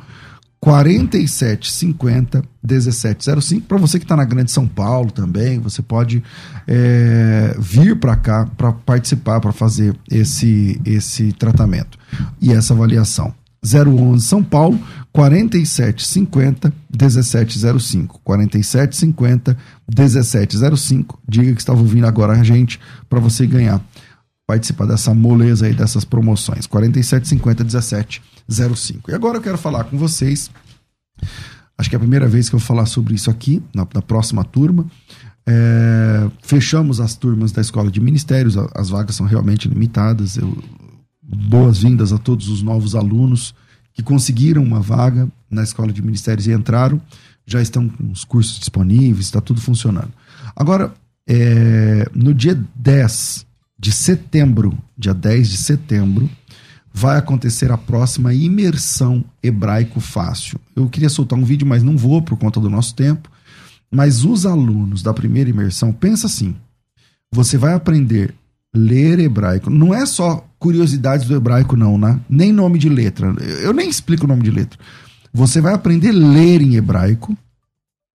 4750 1705 para você que está na Grande São Paulo também você pode é, vir para cá para participar para fazer esse esse tratamento. E essa avaliação. 011 São Paulo 4750 1705 4750 1705 diga que estava ouvindo agora a gente para você ganhar participar dessa moleza aí dessas promoções. 4750 1705 e agora eu quero falar com vocês. Acho que é a primeira vez que eu vou falar sobre isso aqui na, na próxima turma. É, fechamos as turmas da escola de ministérios. As vagas são realmente limitadas. Boas-vindas a todos os novos alunos que conseguiram uma vaga na escola de ministérios e entraram, já estão com os cursos disponíveis, está tudo funcionando. Agora, é, no dia 10 de setembro, dia 10 de setembro, vai acontecer a próxima imersão hebraico fácil. Eu queria soltar um vídeo, mas não vou por conta do nosso tempo. Mas os alunos da primeira imersão, pensa assim: você vai aprender ler hebraico. Não é só curiosidades do hebraico, não, né? Nem nome de letra. Eu nem explico o nome de letra. Você vai aprender a ler em hebraico,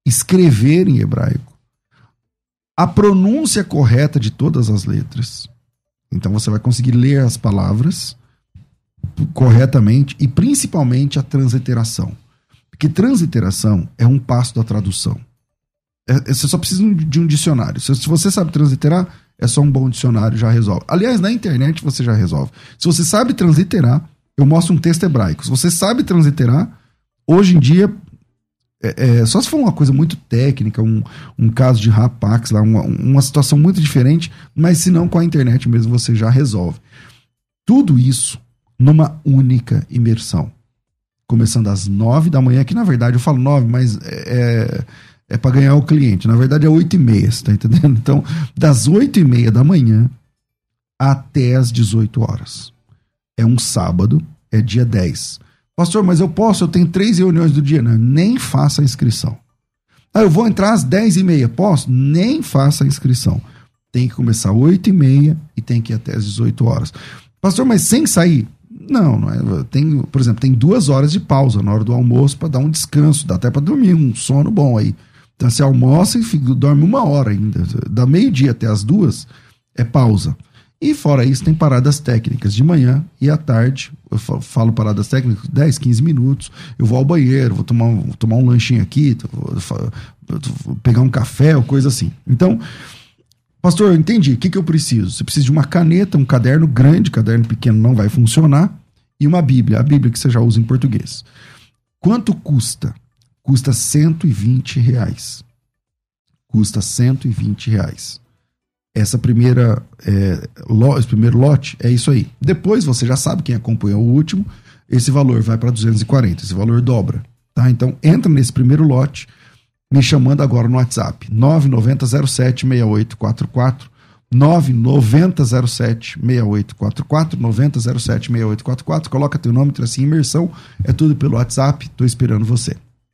escrever em hebraico, a pronúncia correta de todas as letras. Então você vai conseguir ler as palavras corretamente e principalmente a transliteração. Porque transliteração é um passo da tradução. É, é você só precisa de um dicionário. Se você sabe transliterar, é só um bom dicionário, já resolve. Aliás, na internet você já resolve. Se você sabe transliterar, eu mostro um texto hebraico. Se você sabe transliterar, hoje em dia, é, é, só se for uma coisa muito técnica, um, um caso de rapax, lá, uma, uma situação muito diferente, mas se não, com a internet mesmo você já resolve. Tudo isso numa única imersão. Começando às nove da manhã, que na verdade eu falo nove, mas é, é para ganhar o cliente. Na verdade é 8 e meia, você tá entendendo? Então, das 8 e meia da manhã até as 18 horas. É um sábado, é dia 10. Pastor, mas eu posso, eu tenho três reuniões do dia. Não, nem faça a inscrição. Ah, eu vou entrar às 10 e meia. Posso? Nem faça a inscrição. Tem que começar às 8 e meia e tem que ir até as 18 horas. Pastor, mas sem sair? Não, não é. Tem, por exemplo, tem duas horas de pausa na hora do almoço para dar um descanso, dá até para dormir, um sono bom aí. Então você almoça e dorme uma hora ainda. Da meio-dia até as duas é pausa. E fora isso, tem paradas técnicas de manhã e à tarde. Eu falo paradas técnicas, 10, 15 minutos. Eu vou ao banheiro, vou tomar, vou tomar um lanchinho aqui, vou pegar um café ou coisa assim. Então, pastor, eu entendi. O que, que eu preciso? Você precisa de uma caneta, um caderno grande, caderno pequeno não vai funcionar, e uma Bíblia, a Bíblia que você já usa em português. Quanto custa? Custa 120 reais. Custa 120 reais. Essa primeira, é, lo, esse primeiro lote é isso aí. Depois você já sabe quem acompanhou o último, esse valor vai para 240, esse valor dobra. Tá? Então entra nesse primeiro lote, me chamando agora no WhatsApp, 99076844 99007 6844 9007 6844 coloca teu nome, tracinho imersão, é tudo pelo WhatsApp, tô esperando você.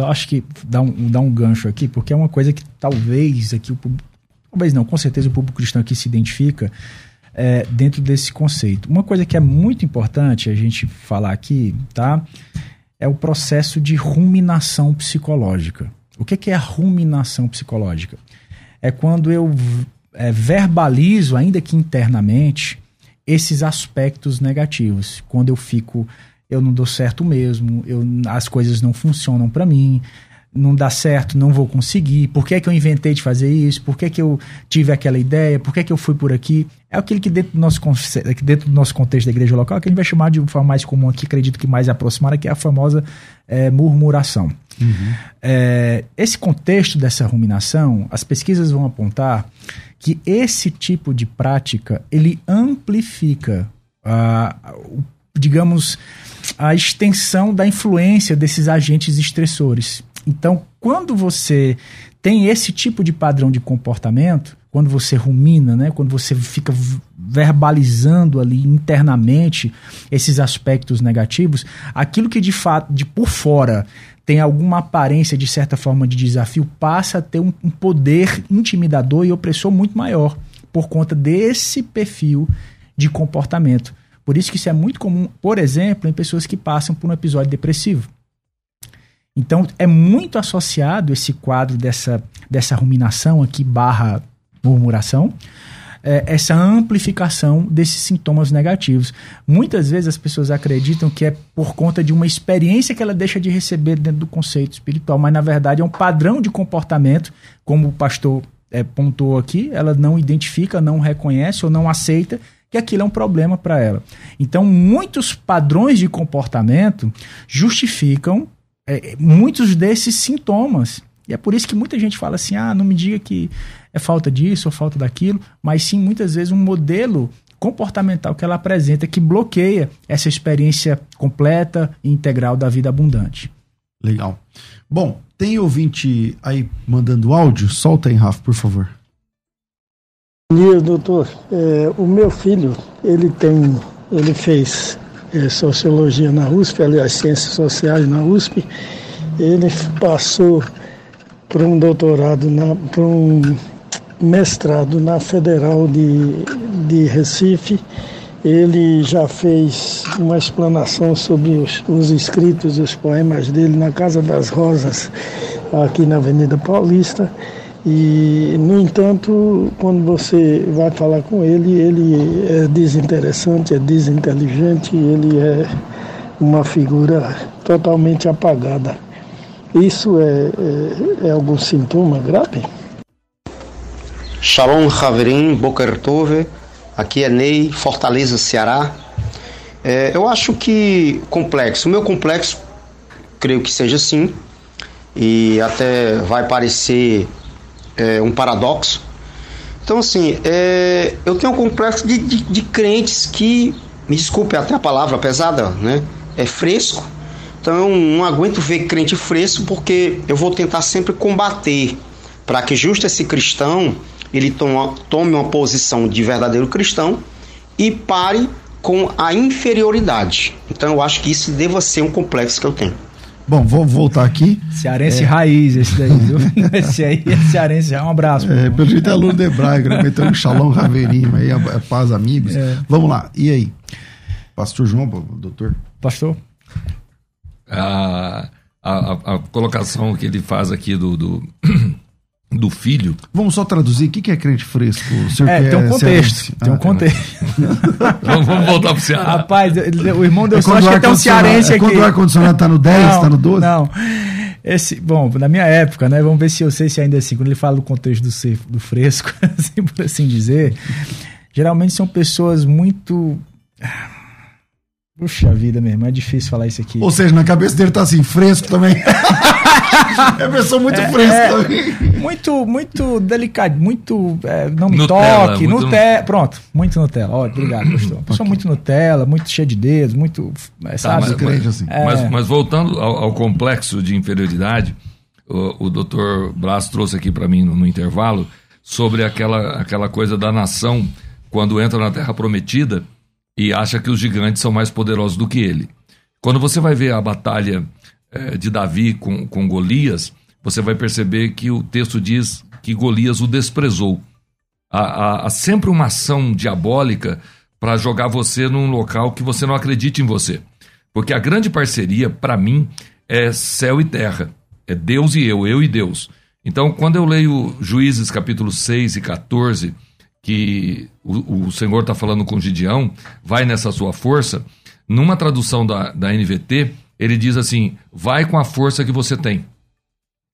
Só acho que dá um, dá um gancho aqui, porque é uma coisa que talvez aqui o público. Talvez não, com certeza o público cristão aqui se identifica é, dentro desse conceito. Uma coisa que é muito importante a gente falar aqui, tá? É o processo de ruminação psicológica. O que é a ruminação psicológica? É quando eu é, verbalizo, ainda que internamente, esses aspectos negativos. Quando eu fico eu não dou certo mesmo, eu, as coisas não funcionam para mim, não dá certo, não vou conseguir, por que, é que eu inventei de fazer isso, por que, é que eu tive aquela ideia, por que, é que eu fui por aqui. É aquilo que dentro do, nosso, dentro do nosso contexto da igreja local, que a gente vai chamar de forma mais comum aqui, acredito que mais aproximada, que é a famosa é, murmuração. Uhum. É, esse contexto dessa ruminação, as pesquisas vão apontar que esse tipo de prática, ele amplifica, uh, digamos, a extensão da influência desses agentes estressores. Então, quando você tem esse tipo de padrão de comportamento, quando você rumina, né, quando você fica verbalizando ali internamente esses aspectos negativos, aquilo que de fato, de por fora, tem alguma aparência de certa forma de desafio, passa a ter um, um poder intimidador e opressor muito maior por conta desse perfil de comportamento. Por isso que isso é muito comum, por exemplo, em pessoas que passam por um episódio depressivo. Então, é muito associado esse quadro dessa, dessa ruminação aqui, barra murmuração, é, essa amplificação desses sintomas negativos. Muitas vezes as pessoas acreditam que é por conta de uma experiência que ela deixa de receber dentro do conceito espiritual, mas na verdade é um padrão de comportamento, como o pastor é, pontuou aqui, ela não identifica, não reconhece ou não aceita que aquilo é um problema para ela. Então, muitos padrões de comportamento justificam é, muitos desses sintomas. E é por isso que muita gente fala assim: ah, não me diga que é falta disso ou falta daquilo, mas sim muitas vezes um modelo comportamental que ela apresenta que bloqueia essa experiência completa e integral da vida abundante. Legal. Bom, tem ouvinte aí mandando áudio? Solta aí, Rafa, por favor. Bom dia, doutor. É, o meu filho, ele tem, ele fez é, sociologia na USP, aliás, ciências sociais na USP. Ele passou por um doutorado, por um mestrado na Federal de, de Recife. Ele já fez uma explanação sobre os, os escritos os poemas dele na Casa das Rosas, aqui na Avenida Paulista. E, no entanto, quando você vai falar com ele, ele é desinteressante, é desinteligente, ele é uma figura totalmente apagada. Isso é, é, é algum sintoma grave? Shalom Haverim, Boker aqui é Ney, Fortaleza, Ceará. É, eu acho que complexo, o meu complexo, creio que seja sim, e até vai parecer é, um paradoxo. Então, assim, é, eu tenho um complexo de, de, de, crentes que, me desculpe até a palavra pesada, né? É fresco. Então, eu não aguento ver crente fresco porque eu vou tentar sempre combater para que justo esse cristão ele toma, tome uma posição de verdadeiro cristão e pare com a inferioridade. Então, eu acho que isso deva ser um complexo que eu tenho. Bom, vou voltar aqui. Cearense é. raiz, esse daí, viu? esse aí é cearense, é um abraço. É, pelo jeito é aluno de Braga, né? Meteu um xalão raveirinho aí, a, a paz, amigos. É. Vamos lá, e aí? Pastor João, doutor? Pastor? A, a, a, colocação que ele faz aqui do, do, do filho. Vamos só traduzir. O que é crente fresco? É, tem um contexto. Tem um ah, contexto. vamos, vamos, voltar pro Ceará. Rapaz, o irmão deu é sorte que tem um cearense é aqui. Quando o ar-condicionado tá no 10, não, tá no 12? Não. Esse, bom, na minha época, né? Vamos ver se eu sei se ainda é assim. Quando ele fala do contexto do, ser, do fresco, assim, por assim dizer, geralmente são pessoas muito Puxa vida mesmo, é difícil falar isso aqui. Ou seja, na cabeça dele tá assim, fresco também. é pessoa muito é, fresca é. Muito, muito delicado, muito. É, não me Nutella, toque, muito Nutella. Pronto, muito Nutella. Ó, obrigado, pastor. Pessoa okay. muito Nutella, muito cheia de dedos, muito. É, tá, sabe? Mas, mas, assim. É. mas, mas, voltando ao, ao, complexo de inferioridade, o, o doutor Blas trouxe aqui para mim no, no intervalo sobre aquela, aquela coisa da nação quando entra na Terra Prometida e acha que os gigantes são mais poderosos do que ele. Quando você vai ver a batalha é, de Davi com, com Golias, você vai perceber que o texto diz que Golias o desprezou. Há, há, há sempre uma ação diabólica para jogar você num local que você não acredite em você. Porque a grande parceria, para mim, é céu e terra. É Deus e eu, eu e Deus. Então, quando eu leio Juízes capítulo 6 e 14 que o, o Senhor está falando com Gideão, vai nessa sua força. Numa tradução da, da NVT, ele diz assim: vai com a força que você tem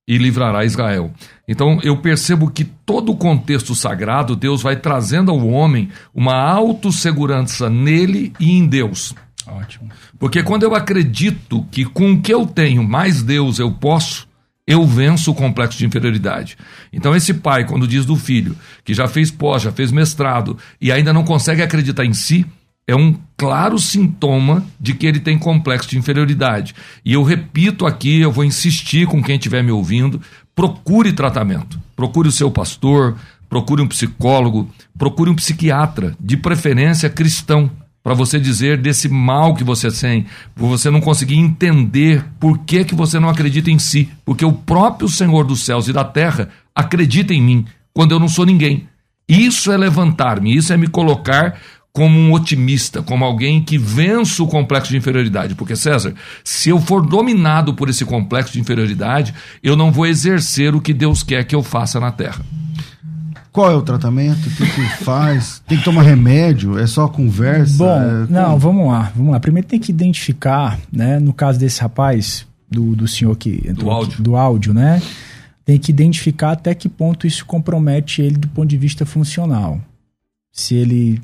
e livrará Israel. Então eu percebo que todo o contexto sagrado, Deus vai trazendo ao homem uma autossegurança nele e em Deus. Ótimo. Porque quando eu acredito que com o que eu tenho mais Deus eu posso, eu venço o complexo de inferioridade. Então, esse pai, quando diz do filho, que já fez pós, já fez mestrado e ainda não consegue acreditar em si, é um claro sintoma de que ele tem complexo de inferioridade. E eu repito aqui, eu vou insistir com quem estiver me ouvindo: procure tratamento. Procure o seu pastor, procure um psicólogo, procure um psiquiatra, de preferência cristão para você dizer desse mal que você tem, por você não conseguir entender por que, que você não acredita em si, porque o próprio Senhor dos céus e da terra acredita em mim quando eu não sou ninguém. Isso é levantar-me, isso é me colocar como um otimista, como alguém que vence o complexo de inferioridade. Porque, César, se eu for dominado por esse complexo de inferioridade, eu não vou exercer o que Deus quer que eu faça na terra. Qual é o tratamento? O que, que faz? Tem que tomar remédio? É só conversa? Bom, é, não, vamos lá, vamos lá. Primeiro tem que identificar, né? No caso desse rapaz, do, do senhor que do áudio. Aqui, do áudio, né? Tem que identificar até que ponto isso compromete ele do ponto de vista funcional. Se ele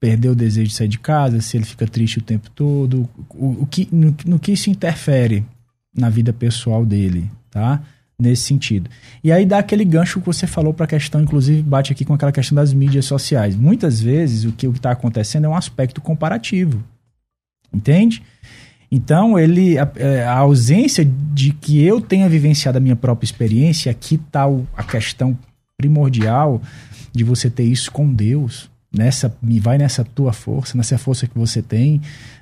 perdeu o desejo de sair de casa, se ele fica triste o tempo todo, o, o que, no, no que isso interfere na vida pessoal dele, tá? nesse sentido. E aí dá aquele gancho que você falou para a questão, inclusive bate aqui com aquela questão das mídias sociais. Muitas vezes o que está acontecendo é um aspecto comparativo. Entende? Então, ele a, é, a, ausência de que eu tenha vivenciado a minha própria experiência, aqui está a questão primordial de você ter isso com Deus. Nessa, me vai nessa tua força, nessa força que você tem,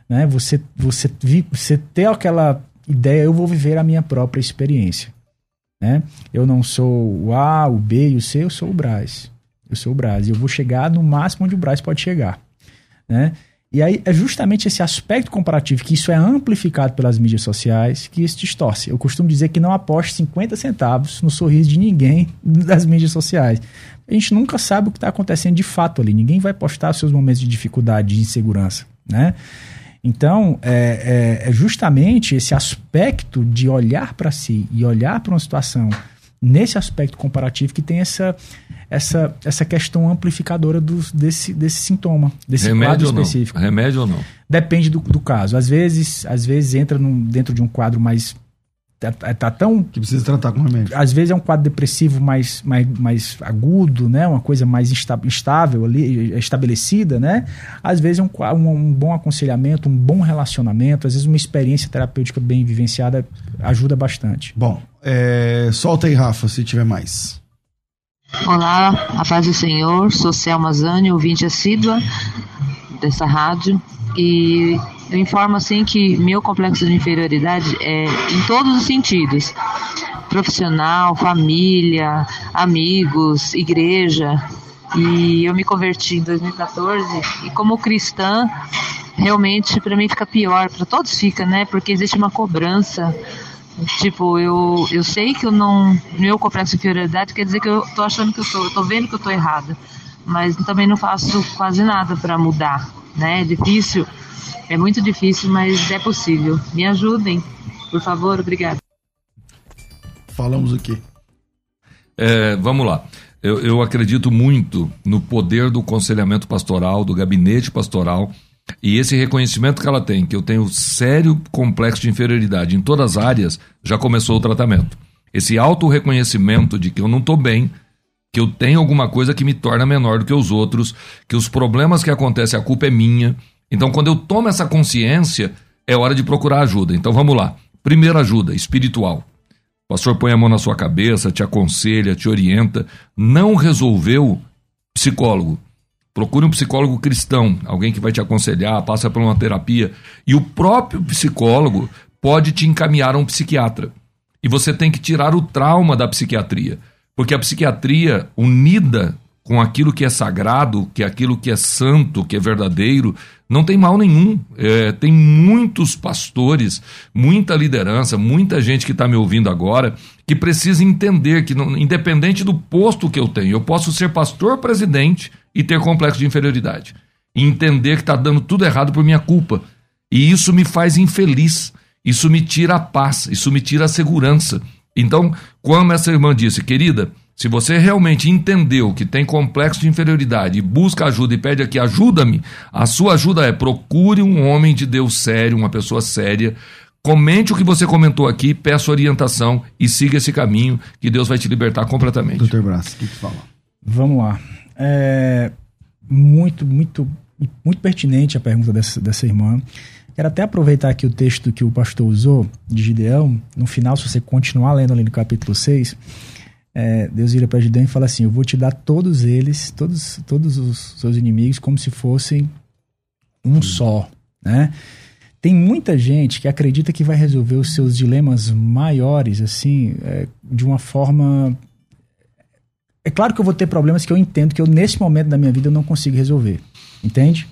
né? Você, você, você ter aquela ideia, eu vou viver a minha própria experiência. Né? Eu não sou o A, o B e o C, eu sou o Braz. Eu sou o Braz. E eu vou chegar no máximo onde o Braz pode chegar. Né? E aí é justamente esse aspecto comparativo, que isso é amplificado pelas mídias sociais, que isso distorce. Eu costumo dizer que não aposte 50 centavos no sorriso de ninguém das mídias sociais. A gente nunca sabe o que está acontecendo de fato ali. Ninguém vai postar seus momentos de dificuldade, de insegurança. Né? Então, é, é, é justamente esse aspecto de olhar para si e olhar para uma situação nesse aspecto comparativo que tem essa, essa, essa questão amplificadora do, desse, desse sintoma, desse Remédio quadro específico. Remédio ou não? Depende do, do caso. Às vezes, às vezes entra num, dentro de um quadro mais Tá, tá, tão. Que precisa tratar com remédio. Às vezes é um quadro depressivo mais, mais, mais agudo, né? Uma coisa mais instável ali, estabelecida, né? Às vezes é um, um, um, bom aconselhamento, um bom relacionamento, às vezes uma experiência terapêutica bem vivenciada ajuda bastante. Bom, é, solta aí, Rafa, se tiver mais. Olá, a paz do Senhor, sou Selma Zani, ouvinte assídua dessa rádio e eu informo assim que meu complexo de inferioridade é em todos os sentidos profissional, família, amigos, igreja. E eu me converti em 2014 e como cristã, realmente para mim fica pior, para todos fica, né? Porque existe uma cobrança. Tipo, eu, eu sei que eu não. Meu complexo de inferioridade quer dizer que eu tô achando que eu tô, eu tô vendo que eu tô errada. Mas também não faço quase nada para mudar, né? É difícil, é muito difícil, mas é possível. Me ajudem, por favor, obrigada falamos o quê? É, vamos lá. Eu, eu acredito muito no poder do conselhamento pastoral, do gabinete pastoral, e esse reconhecimento que ela tem, que eu tenho sério complexo de inferioridade em todas as áreas, já começou o tratamento. Esse auto-reconhecimento de que eu não estou bem, que eu tenho alguma coisa que me torna menor do que os outros, que os problemas que acontecem, a culpa é minha. Então, quando eu tomo essa consciência, é hora de procurar ajuda. Então, vamos lá. Primeira ajuda, espiritual. O pastor põe a mão na sua cabeça, te aconselha, te orienta. Não resolveu, psicólogo. Procure um psicólogo cristão, alguém que vai te aconselhar, passa por uma terapia. E o próprio psicólogo pode te encaminhar a um psiquiatra. E você tem que tirar o trauma da psiquiatria. Porque a psiquiatria, unida com aquilo que é sagrado, que é aquilo que é santo, que é verdadeiro, não tem mal nenhum. É, tem muitos pastores, muita liderança, muita gente que está me ouvindo agora que precisa entender que, não, independente do posto que eu tenho, eu posso ser pastor presidente e ter complexo de inferioridade. E entender que está dando tudo errado por minha culpa. E isso me faz infeliz. Isso me tira a paz, isso me tira a segurança. Então, como essa irmã disse, querida, se você realmente entendeu que tem complexo de inferioridade e busca ajuda e pede aqui, ajuda-me, a sua ajuda é procure um homem de Deus sério, uma pessoa séria. Comente o que você comentou aqui, peça orientação e siga esse caminho que Deus vai te libertar completamente. Doutor Brás, o que, que fala? Vamos lá. É muito, muito, muito pertinente a pergunta dessa, dessa irmã. Quero até aproveitar aqui o texto que o pastor usou, de Gideão. No final, se você continuar lendo ali no capítulo 6, é, Deus vira para Gideão e fala assim: Eu vou te dar todos eles, todos, todos os seus inimigos, como se fossem um só. Né? Tem muita gente que acredita que vai resolver os seus dilemas maiores, assim, é, de uma forma. É claro que eu vou ter problemas que eu entendo que eu, nesse momento da minha vida, eu não consigo resolver. Entende?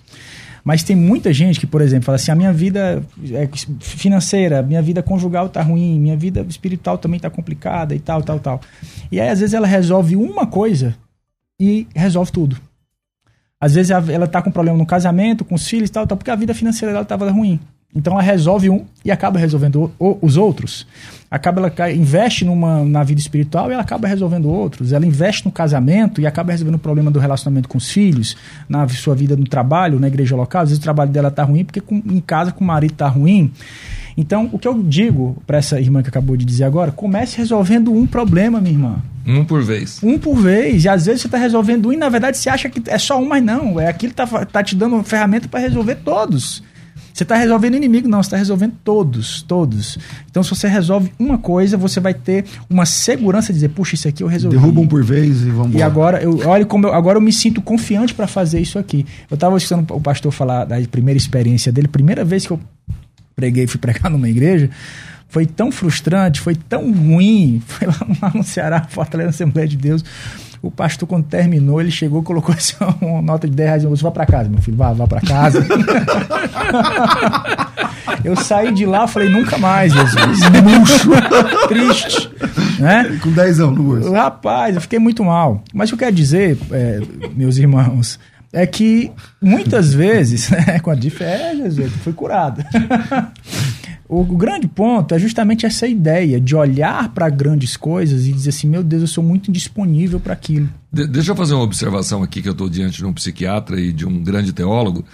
Mas tem muita gente que, por exemplo, fala assim: a minha vida é financeira, minha vida conjugal tá ruim, minha vida espiritual também tá complicada e tal, tal, tal. E aí, às vezes, ela resolve uma coisa e resolve tudo. Às vezes ela tá com problema no casamento, com os filhos e tal, tal, porque a vida financeira dela tava ruim. Então ela resolve um e acaba resolvendo o, os outros. Acaba ela investe numa, na vida espiritual e ela acaba resolvendo outros. Ela investe no casamento e acaba resolvendo o problema do relacionamento com os filhos, na sua vida no trabalho, na igreja local. Às vezes o trabalho dela tá ruim porque com, em casa com o marido tá ruim. Então, o que eu digo para essa irmã que acabou de dizer agora, comece resolvendo um problema, minha irmã. Um por vez. Um por vez. E às vezes você está resolvendo um e na verdade você acha que é só um, mas não. É aquilo que tá, tá te dando uma ferramenta para resolver todos. Você está resolvendo inimigo, não, você está resolvendo todos, todos. Então, se você resolve uma coisa, você vai ter uma segurança de dizer, puxa, isso aqui eu resolvi. Derruba um por vez e vamos E agora, eu, olha como eu, agora eu me sinto confiante para fazer isso aqui. Eu estava escutando o pastor falar da primeira experiência dele, primeira vez que eu preguei, fui pregar numa igreja, foi tão frustrante, foi tão ruim. Foi lá no Ceará, Fortaleza Assembleia de Deus. O pastor, quando terminou, ele chegou colocou assim, uma nota de 10 reais. Você vai para casa, meu filho, vá, vá para casa. eu saí de lá falei, nunca mais, Jesus. Murcho, triste. Né? Com 10 anos. Rapaz, eu fiquei muito mal. Mas o que eu quero dizer, é, meus irmãos, é que muitas vezes, né, com a diferença, é, Jesus, foi curado. O, o, grande ponto é justamente essa ideia de olhar para grandes coisas e dizer assim: meu Deus, eu sou muito indisponível para aquilo. De, deixa eu fazer uma observação aqui, que eu estou diante de um psiquiatra e de um grande teólogo.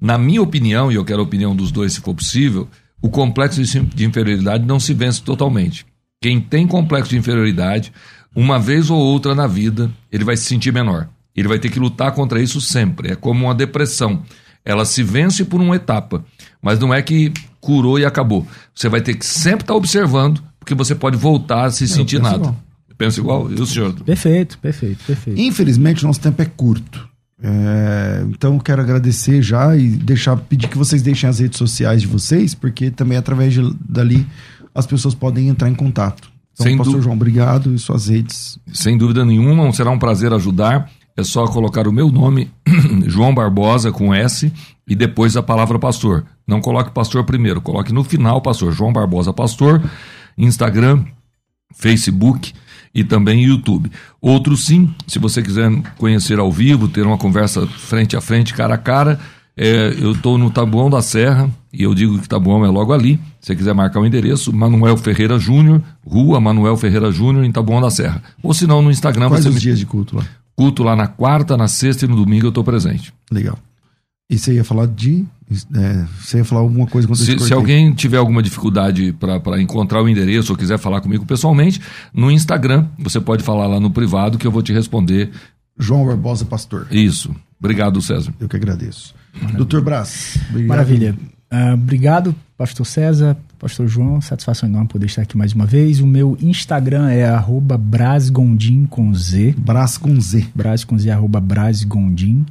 Na minha opinião, e eu quero a opinião dos dois se for possível, o complexo de inferioridade não se vence totalmente. Quem tem complexo de inferioridade, uma vez ou outra na vida, ele vai se sentir menor. Ele vai ter que lutar contra isso sempre. É como uma depressão. Ela se vence por uma etapa, mas não é que curou e acabou. Você vai ter que sempre estar observando, porque você pode voltar a se não, sentir nada. Igual. Pensa igual? E o senhor? Perfeito, perfeito, perfeito. Infelizmente, nosso tempo é curto. É, então eu quero agradecer já e deixar pedir que vocês deixem as redes sociais de vocês, porque também através de, dali as pessoas podem entrar em contato. Então, Sem Pastor dú- João, obrigado e suas redes. Sem dúvida nenhuma, será um prazer ajudar. É só colocar o meu nome, João Barbosa, com S, e depois a palavra pastor. Não coloque pastor primeiro, coloque no final pastor. João Barbosa Pastor, Instagram, Facebook e também YouTube. Outro sim, se você quiser conhecer ao vivo, ter uma conversa frente a frente, cara a cara, é, eu estou no Tabuão da Serra, e eu digo que Tabuão é logo ali. Se você quiser marcar o endereço, Manuel Ferreira Júnior, Rua Manuel Ferreira Júnior, em Tabuão da Serra. Ou se não, no Instagram Quais você os me... dias de culto lá? Culto lá na quarta, na sexta e no domingo eu estou presente. Legal. E você ia falar de. é, você ia falar alguma coisa Se, se alguém tiver alguma dificuldade para encontrar o endereço ou quiser falar comigo pessoalmente, no Instagram você pode falar lá no privado que eu vou te responder João Barbosa Pastor. isso. Obrigado, César. Eu que agradeço. Doutor Brás. obrigado. Maravilha. Ah, obrigado, Pastor César, Pastor João. Satisfação enorme poder estar aqui mais uma vez. O meu Instagram é arroba brasgondim com Z. Brás com Z. Braz com Z, arroba brasgondim.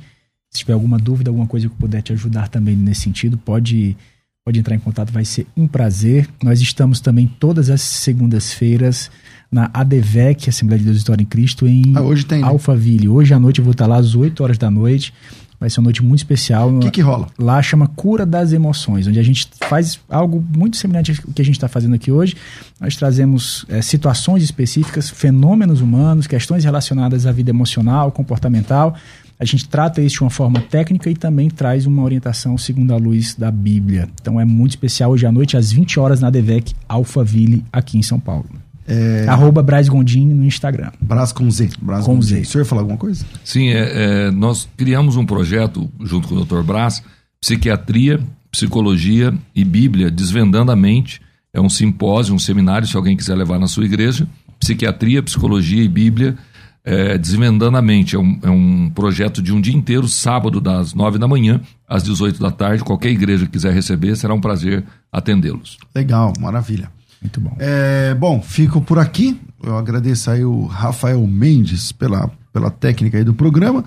Se tiver alguma dúvida, alguma coisa que eu puder te ajudar também nesse sentido, pode, pode entrar em contato, vai ser um prazer. Nós estamos também todas as segundas-feiras na ADVEC, Assembleia de Deus História em Cristo, em Ah, hoje tem, né? Alphaville. Hoje à noite eu vou estar lá às 8 horas da noite. Vai ser uma noite muito especial. O que, que rola? Lá chama Cura das Emoções, onde a gente faz algo muito semelhante ao que a gente está fazendo aqui hoje. Nós trazemos eh, situações específicas, fenômenos humanos, questões relacionadas à vida emocional, comportamental. A gente trata isso de uma forma técnica e também traz uma orientação segundo a luz da Bíblia. Então é muito especial hoje à noite, às 20 horas, na DEVEC Alphaville, aqui em São Paulo. É, Arroba Braz Gondim no Instagram. Brás com Z. Brás Com Z. Z. O senhor ia falar alguma coisa? Sim, é, é, nós criamos um projeto junto com o Dr. Brás, Psiquiatria, Psicologia e Bíblia, Desvendando a Mente. É um simpósio, um seminário, se alguém quiser levar na sua igreja. Psiquiatria, Psicologia e Bíblia, é, Desvendando a Mente. É um, é um projeto de um dia inteiro, sábado, das nove da manhã às 18 da tarde. Qualquer igreja que quiser receber, será um prazer atendê-los. Legal, maravilha. Muito bom. É, bom, fico por aqui. Eu agradeço aí o Rafael Mendes pela, pela técnica aí do programa.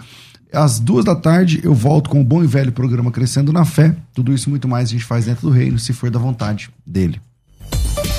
Às duas da tarde eu volto com o bom e velho programa Crescendo na Fé. Tudo isso muito mais a gente faz dentro do reino, se for da vontade dele.